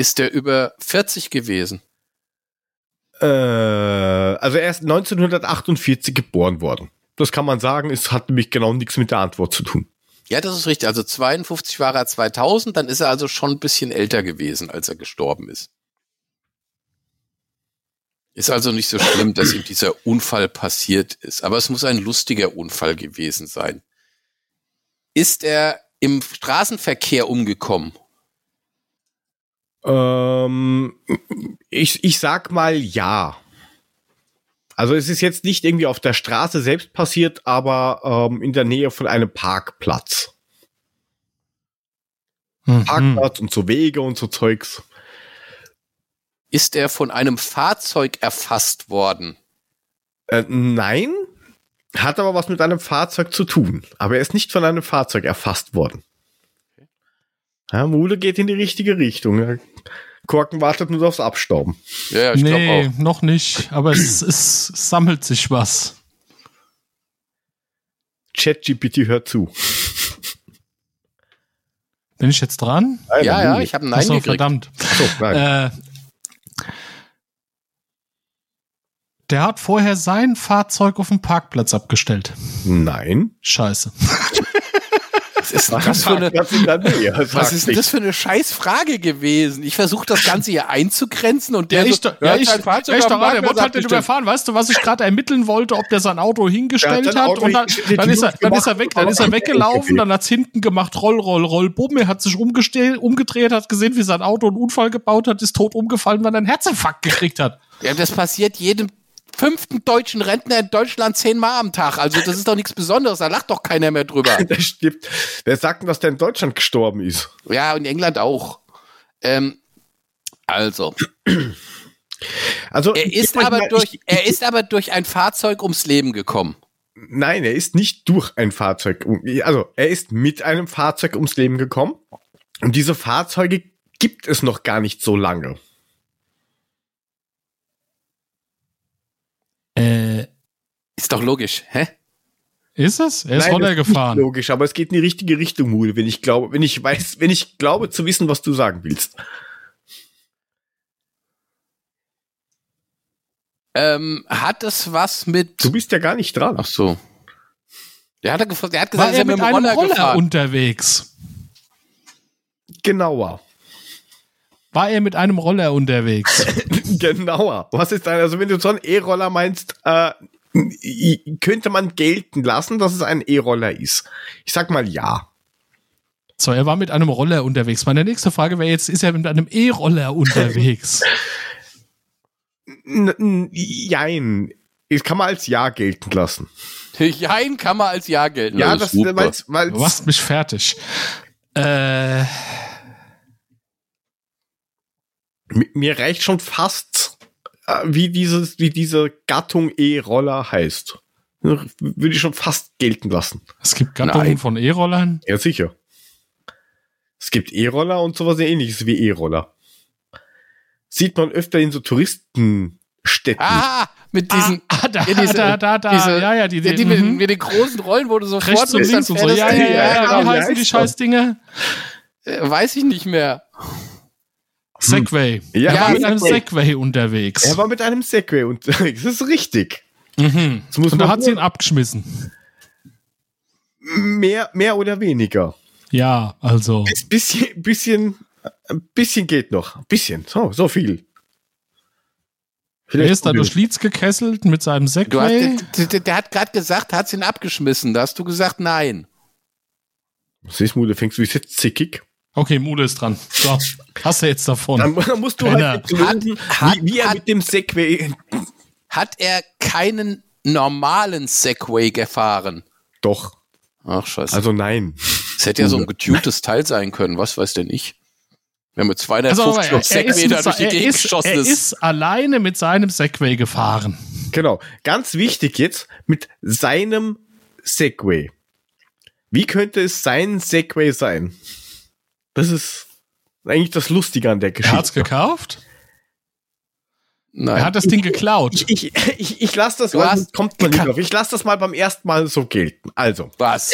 Ist er über 40 gewesen? Äh, also er ist 1948 geboren worden. Das kann man sagen, es hat nämlich genau nichts mit der Antwort zu tun. Ja, das ist richtig. Also 52 war er 2000, dann ist er also schon ein bisschen älter gewesen, als er gestorben ist. Ist also nicht so schlimm, dass ihm dieser Unfall passiert ist. Aber es muss ein lustiger Unfall gewesen sein. Ist er im Straßenverkehr umgekommen? Ähm, ich, ich sag mal ja. Also es ist jetzt nicht irgendwie auf der Straße selbst passiert, aber ähm, in der Nähe von einem Parkplatz. Mhm. Parkplatz und so Wege und so Zeugs. Ist er von einem Fahrzeug erfasst worden? Äh, nein, hat aber was mit einem Fahrzeug zu tun. Aber er ist nicht von einem Fahrzeug erfasst worden. Ja, Mule geht in die richtige Richtung. Korken wartet nur aufs Abstauben. Ja, ja ich nee, auch. noch nicht. Aber es, es sammelt sich was. ChatGPT hört zu. Bin ich jetzt dran? Nein, Ja, ja, ich habe einen Nein Achso, gekriegt. verdammt. Ach so, nein. Äh, Der hat vorher sein Fahrzeug auf dem Parkplatz abgestellt. Nein. Scheiße. Was ist denn das für eine, was ist denn das für eine Scheißfrage gewesen? Ich versuche das Ganze hier einzugrenzen und der Ja, ich, so, ja, hat ich, sein Fahrzeug ich doch, der halt nicht abgestellt. überfahren. Weißt du, was ich gerade ermitteln wollte, ob der sein Auto hingestellt hat hat Auto und dann, dann, ist er, dann ist er weg, dann ist er weggelaufen, dann hat's hinten gemacht, roll, roll, roll, bumm, er hat sich umgestellt, umgedreht, hat gesehen, wie sein Auto einen Unfall gebaut hat, ist tot umgefallen, weil er einen Herzinfarkt gekriegt hat. Ja, das passiert jedem fünften deutschen Rentner in Deutschland zehnmal am Tag. Also das ist doch nichts Besonderes, da lacht doch keiner mehr drüber. Das stimmt. Wer sagt denn, dass der in Deutschland gestorben ist? Ja, und in England auch. Ähm, also, Also er ist aber mal- durch, ich, er ist aber durch ein Fahrzeug ums Leben gekommen. Nein, er ist nicht durch ein Fahrzeug. Also er ist mit einem Fahrzeug ums Leben gekommen. Und diese Fahrzeuge gibt es noch gar nicht so lange. Ist doch logisch, hä? ist es? Er ist Nein, Roller das ist. Logisch, aber es geht in die richtige Richtung, Mule, wenn ich glaube, wenn ich weiß, wenn ich glaube zu wissen, was du sagen willst. Ähm, hat es was mit. Du bist ja gar nicht dran. Ach so. Der hat, er gefragt, der hat War gesagt, er ist mit dem einem Roller, Roller gefahren. unterwegs? Genauer. War er mit einem Roller unterwegs? Genauer. Was ist ein, also wenn du so einen E-Roller meinst, äh, könnte man gelten lassen, dass es ein E-Roller ist. Ich sag mal ja. So, er war mit einem Roller unterwegs. Meine nächste Frage wäre jetzt, ist er mit einem E-Roller unterwegs? Jein. Das kann man als Ja gelten lassen. Jein kann man als Ja gelten. Ja, Das das, weil's, weil's, Du machst mich fertig. Äh, mi- mir reicht schon fast, wie dieses, wie diese Gattung E-Roller heißt. Würde ich schon fast gelten lassen. es gibt Gattungen Nein. von E-Rollern. Ja, sicher. Es gibt E-Roller und sowas ähnliches wie E-Roller. Sieht man öfter in so Touristenstädten. Ah, mit diesen. Ah, da, Ja, diese- da, da, da, diese- ja, ja, die, ja, die, die mit, mhm. mit den großen Rollen, wo du sofort rechts und links und so. Ja, ja, ja, ja, genau, wie heißen die? Scheißdinger? Äh, Weiß ich nicht mehr. Segway. Ja, er war mit einem Segway. Unterwegs. Er war mit einem Segway unterwegs. Das ist richtig. mhm. Das muss Und da hat sie ihn abgeschmissen. mehr, mehr oder weniger. Ja, also. Bis- Bisschen, bisschen, ein bisschen geht noch. Ein bisschen. So, so viel. Er ist da durch Leeds gekesselt mit seinem Du Segway. hast, der, der, der hat gerade gesagt, hat ihn abgeschmissen. Da hast du gesagt, nein. Siehst du, fängst du jetzt zickig. Okay, Mule ist dran. So, hast du jetzt davon. Dann musst du Penner. halt Hat- wie, wie er hat- mit dem Segway. Hat er keinen normalen Segway gefahren? Doch. Ach, scheiße. Also nein. das hätte ja so ein getuntes Teil sein können. Was weiß denn ich? Wenn mit Also, 250 aber auf Segway da durch die er, Gegend ist, geschossen er ist. ist alleine mit seinem Segway gefahren. Genau. Ganz wichtig jetzt mit seinem Segway. Wie könnte es sein Segway sein? Das ist eigentlich das Lustige an der Er hat's Geschichte. gekauft. Nein. Er hat das Ding geklaut. Ich, ich, ich, ich lasse das mal, hast- kommt man nicht drauf. Ich lasse das mal beim ersten Mal so gelten. Also, Was?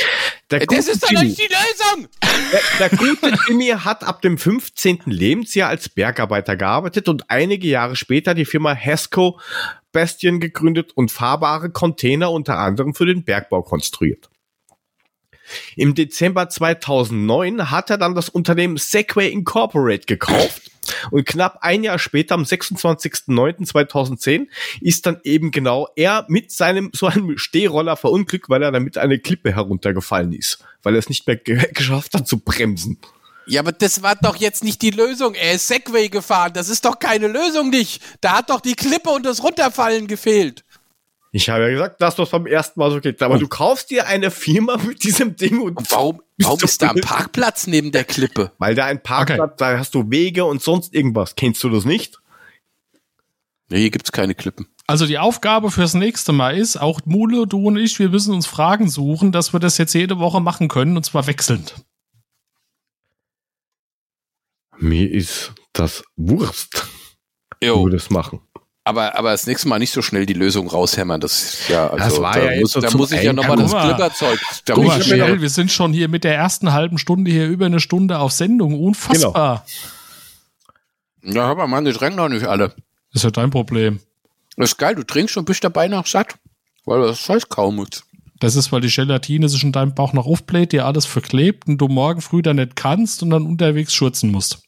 der Das gute ist doch nicht die Lösung! Der, der gute Jimmy hat ab dem 15. Lebensjahr als Bergarbeiter gearbeitet und einige Jahre später die Firma Hasco Bastion gegründet und fahrbare Container unter anderem für den Bergbau konstruiert. Im Dezember 2009 hat er dann das Unternehmen Segway Incorporate gekauft und knapp ein Jahr später, am 26.09.2010, ist dann eben genau er mit seinem so einem Stehroller verunglückt, weil er damit eine Klippe heruntergefallen ist, weil er es nicht mehr ge geschafft hat zu bremsen. Ja, aber das war doch jetzt nicht die Lösung. Er ist Segway gefahren. Das ist doch keine Lösung nicht. Da hat doch die Klippe und das Runterfallen gefehlt. Ich habe ja gesagt, dass das beim ersten Mal so geht. Aber du kaufst dir eine Firma mit diesem Ding und warum, warum ist da ein? Parkplatz neben der Klippe? weil da ein Parkplatz, da hast du Wege und sonst irgendwas. Kennst du das nicht? Nee, hier gibt's keine Klippen. Also die Aufgabe fürs nächste Mal ist, auch Mule, du und ich, wir müssen uns Fragen suchen, dass wir das jetzt jede Woche machen können und zwar wechselnd. Mir ist das Wurst, wie Jo, wir das machen. Aber, aber das nächste Mal nicht so schnell die Lösung raushämmern. Das ist ja, also, Das war da ja muss, so da muss ich ja nochmal das. Klipperzeug. Da Guck mal, Michael, wir sind schon hier mit der ersten halben Stunde hier über eine Stunde auf Sendung. Unfassbar. ja, aber man, die drängen doch nicht alle. Das ist ja dein Problem. Das ist geil, du trinkst und bist dabei noch satt. Weil das scheiß kaum ist. Das ist, weil die Gelatine sich in deinem Bauch noch aufbläht, dir alles verklebt und du morgen früh dann nicht kannst und dann unterwegs schurzen musst.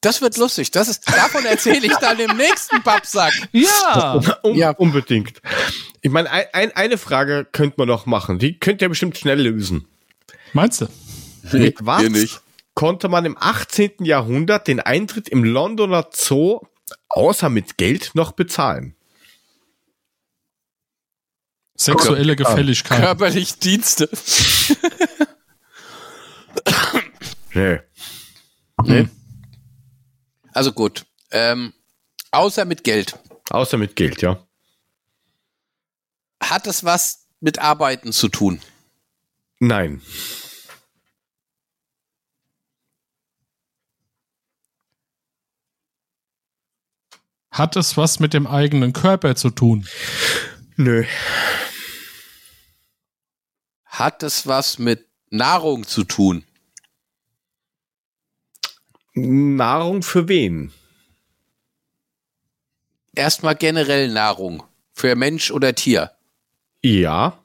Das wird lustig. Das ist, davon erzähle ich dann im nächsten Pappsack. Ja! Un Ja. Unbedingt. Ich meine, ein, ein, eine Frage könnte man noch machen. Die könnt ihr bestimmt schnell lösen. Meinst du? Mit was konnte man im 18. Jahrhundert den Eintritt im Londoner Zoo außer mit Geld noch bezahlen? Sexuelle Gefälligkeit. Körperlich Dienste. Nee. Also gut. Ähm, außer mit Geld. Außer mit Geld, ja. Hat es was mit Arbeiten zu tun? Nein. Hat es was mit dem eigenen Körper zu tun? Nö. Hat es was mit Nahrung zu tun? Nahrung für wen? Erstmal generell Nahrung. Für Mensch oder Tier. Ja.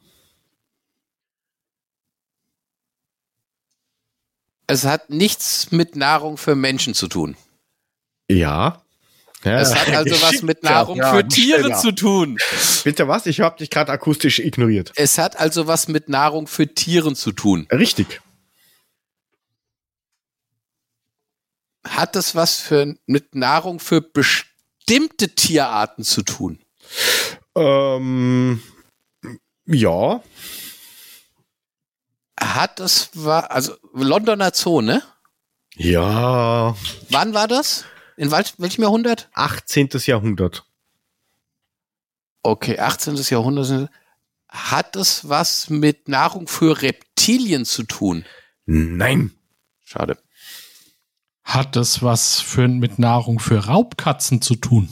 Es hat nichts mit Nahrung für Menschen zu tun. Ja. ja. Es hat also was mit. Nahrung Ja, für Tiere schneller. zu tun. Bitte was? Ich habe dich gerade akustisch ignoriert. Es hat also was mit Nahrung für Tieren zu tun. Richtig. Hat es was für, mit Nahrung für bestimmte Tierarten zu tun? Ähm, ja. Hat es war also Londoner Zoo, ne? Ja. Wann war das? In wel- welchem Jahrhundert? 18. Jahrhundert. Okay, 18. Jahrhundert. Hat es was mit Nahrung für Reptilien zu tun? Nein. Schade. Hat es was für, mit Nahrung für Raubkatzen zu tun?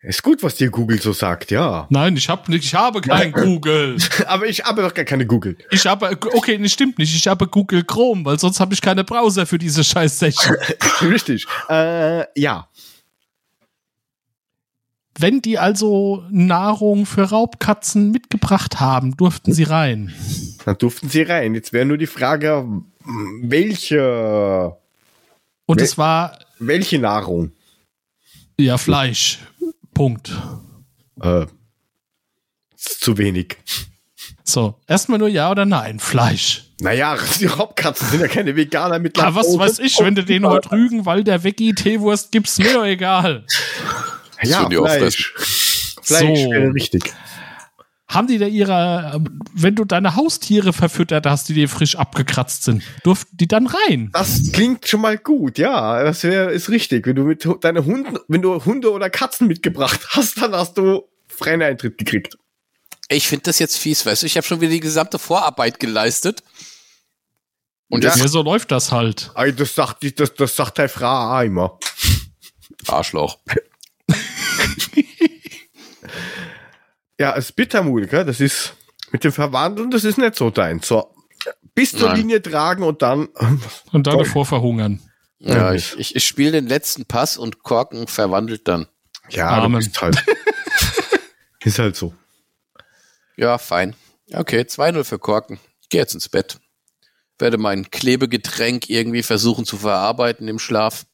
Ist gut, was dir Google so sagt, ja. Nein, ich habe ich habe kein Google. Aber ich habe doch gar keine Google. Ich habe okay, das stimmt nicht. Ich habe Google Chrome, weil sonst habe ich keine Browser für diese scheiß Session. Richtig. Äh, ja. Wenn die also Nahrung für Raubkatzen mitgebracht haben, durften sie rein. Dann durften sie rein. Jetzt wäre nur die Frage, welche, Und Wel- es war welche Nahrung? ja Fleisch. Punkt. Äh, zu wenig. So, erstmal nur ja oder nein, Fleisch. Naja, die Raubkatzen sind ja keine Veganer mit Ah, was weiß ich, wenn du den heute Rügen, weil der Veggie Teewurst gibt's mir doch egal. Ja, Fleisch. Fleisch So. wäre richtig. Haben die da ihre, wenn du deine Haustiere verfüttert hast, die dir frisch abgekratzt sind, durften die dann rein? Das klingt schon mal gut, ja. Das wäre ist richtig. Wenn du mit deine Hunden, wenn du Hunde oder Katzen mitgebracht hast, dann hast du freien Eintritt gekriegt. Ich finde das jetzt fies, weißt du? Ich habe schon wieder die gesamte Vorarbeit geleistet. Und Ja. so läuft das halt. Ey, das sagt das, das sagt Frau auch immer. Arschloch. Ja, es ist Bittermut, gell? Das ist mit dem Verwandeln, das ist nicht so dein. So bis zur Nein. Linie tragen und dann. Und dann Toll. davor verhungern. Ja, Ja, ich, ich, ich spiele den letzten Pass und Korken verwandelt dann. Ja, Amen. du bist halt. ist halt so. Ja, fein. Okay, 2-0 für Korken. Ich gehe jetzt ins Bett. Werde mein Klebegetränk irgendwie versuchen zu verarbeiten im Schlaf.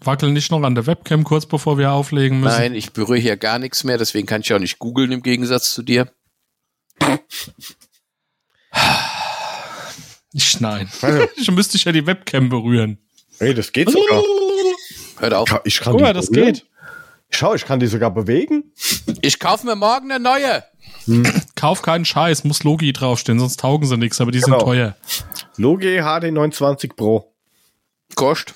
Wackel nicht noch an der Webcam kurz bevor wir auflegen müssen. Nein, ich berühre hier gar nichts mehr, deswegen kann ich auch nicht googeln im Gegensatz zu dir. Ich, nein. Ich müsste ich ja die Webcam berühren. ey, das geht sogar. Hört auf. Ich kann Guck mal, das berühren. geht. Schau, ich kann die sogar bewegen. Ich kaufe mir morgen eine neue. Kauf keinen Scheiß, muss Logi draufstehen, sonst taugen sie nichts, aber die Genau. sind teuer. Logi HD 920 Pro. Kostet.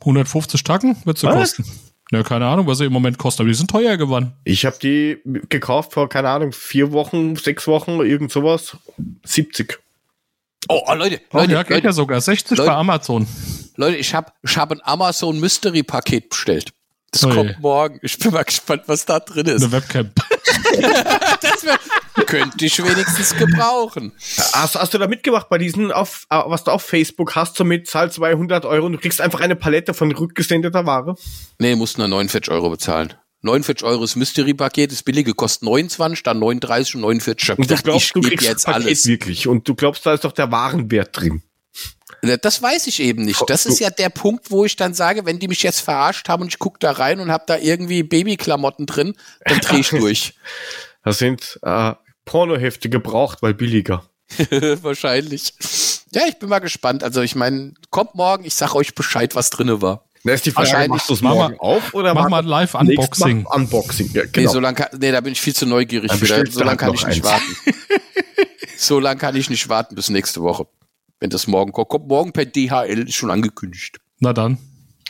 150 Tacken wird sie Was? kosten. Ja, keine Ahnung, was sie im Moment kosten, aber die sind teuer geworden. Ich habe die gekauft vor, keine Ahnung, vier Wochen, sechs Wochen, irgend sowas. 70. Oh, oh Leute, Oh, Leute, ja, geht Leute, ja sogar. 60 Leute. bei Amazon. Leute, ich habe ich hab ein Amazon Mystery Paket bestellt. Das Oh je. kommt morgen. Ich bin mal gespannt, was da drin ist. Eine Webcam. Das wär, Könnte ich wenigstens gebrauchen. Hast, hast du da mitgemacht bei diesen, auf, äh, was du auf Facebook hast, so mit Zahl 200 Euro und du kriegst einfach eine Palette von rückgesendeter Ware? Nee, musst nur 49 Euro bezahlen. 49 Euro ist Mystery-Paket, das billige kostet 29, dann 39 und 49. Ich hab Und du gedacht, glaubst, du kriegst jetzt Paket alles. wirklich. Und du glaubst, da ist doch der Warenwert drin. Das weiß ich eben nicht. Das ist ja der Punkt, wo ich dann sage, wenn die mich jetzt verarscht haben und ich guck da rein und hab da irgendwie Babyklamotten drin, dann dreh ich durch. Da sind äh, Pornohefte gebraucht, weil billiger. Wahrscheinlich. Ja, ich bin mal gespannt. Also ich meine, kommt morgen, ich sag euch Bescheid, was drinne war. Da ist die Frage, Wahrscheinlich- machst du es morgen mal- auf oder mach mal live Unboxing. Mal Unboxing, ja, Nee, genau. so lang kann, nee, da bin ich viel zu neugierig bestellst so lange halt kann ich nicht eins. warten. so lange kann ich nicht warten bis nächste Woche. Wenn das morgen kommt. Kommt morgen per DHL, ist schon angekündigt. Na dann.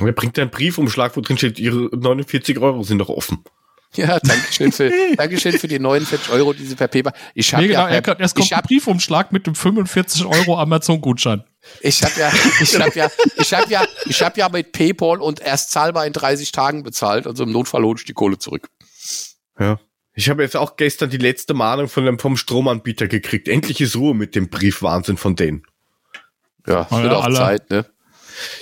Und er bringt einen Briefumschlag, wo drin steht, ihre 49 Euro sind noch offen. Ja, danke schön für, danke schön für die 49 Euro, diese per Paper. Ich habe Nee, genau, ja, er, erst kommt ich ein Briefumschlag mit dem 45 Euro Amazon-Gutschein. ich hab ja, ich hab ja, ich hab ja, ich hab ja mit PayPal und erst zahlbar in 30 Tagen bezahlt. Also im Notfall hole ich die Kohle zurück. Ja. Ich habe jetzt auch gestern die letzte Mahnung von dem, vom Stromanbieter gekriegt. Endlich ist Ruhe mit dem Briefwahnsinn von denen. Ja, Ah, wird ja, auch alle. Zeit, ne?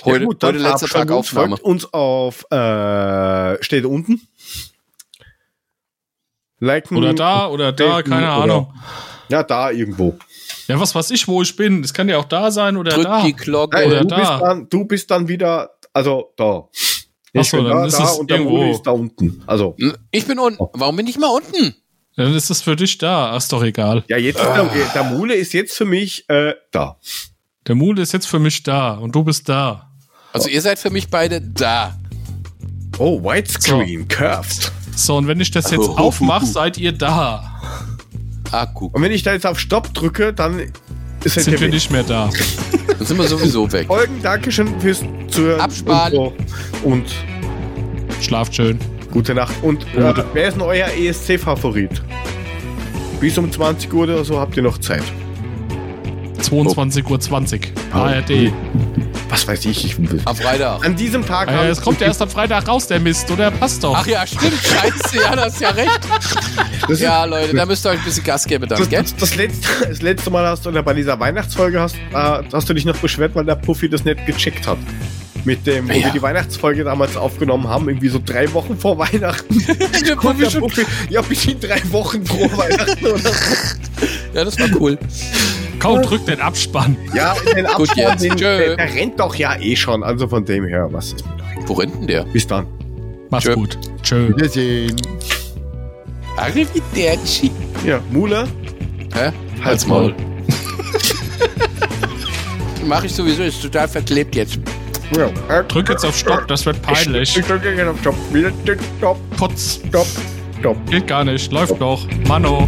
Heute, ja gut, dann heute letzter Tag. Aufnahme. Folgt uns auf, äh, steht unten. Liken. Oder da, oder da, Daten keine oder- Ahnung. Ja, da irgendwo. Ja, was weiß ich, wo ich bin. Das kann ja auch da sein oder Drück da. die Glocke. Nein, Oder du, da. bist dann, du bist dann wieder, also da. Ach Ich so, bin dann da, ist da es und der irgendwo. Ist da unten. Also, Ich bin unten. Warum bin ich mal unten? Dann ist das für dich da. Ist doch egal. ja, jetzt ist der, der Mule ist jetzt für mich äh, da. Der Mule ist jetzt für mich da und du bist da. Also ihr seid für mich beide da. Oh, Widescreen, curved. So, und wenn ich das jetzt aufmache, seid ihr da. Ah, guck. Und wenn ich da jetzt auf Stopp drücke, dann ist Sind wir weg. nicht mehr da. Dann sind wir sowieso weg. Folgen, Dankeschön fürs Zuhören. Absparen. Und, so. und Schlaft schön. gute Nacht. Und äh, wer ist denn euer ESC-Favorit? Bis um 20 Uhr oder so habt ihr noch Zeit. 22.20 Uhr. 20. ARD. Was weiß ich, ich will. Am Freitag. An diesem Tag ja, es kommt ja erst am Freitag raus, der Mist, oder? Passt doch. Ach ja, stimmt. Scheiße, ja, das ist ja recht. Das Ja, Leute, da müsst ihr euch ein bisschen Gas geben dann, Das, gell? das, das, letzte, das letzte Mal hast du oder bei dieser Weihnachtsfolge hast, äh, hast du dich noch beschwert, weil der Puffy das nicht gecheckt hat. Mit dem, wo Ja. wir die Weihnachtsfolge damals aufgenommen haben, irgendwie so drei Wochen vor Weihnachten. Der Kommt der Puffy schon- Puffy, ja, bis in drei Wochen vor Weihnachten oder so. Ja, das war cool. Kaum drückt den Abspann. Ja, den Gut, Abspann, jetzt. den, Tschö. der, der rennt doch ja eh schon, also von dem her, was ist mit euch? Wo rennt denn der? Bis dann. Mach's Tschö. gut. Tschö. Wiedersehen. Arrivederci. Ja, Mule, Hä? halt's Maul. Mach ich sowieso, ist total verklebt jetzt. Ja. Drück jetzt auf Stopp, das wird peinlich. Ich drücke jetzt auf Stopp. Wieder Stopp, Potz. Stopp, Stopp. Geht gar nicht. Läuft noch. Mano.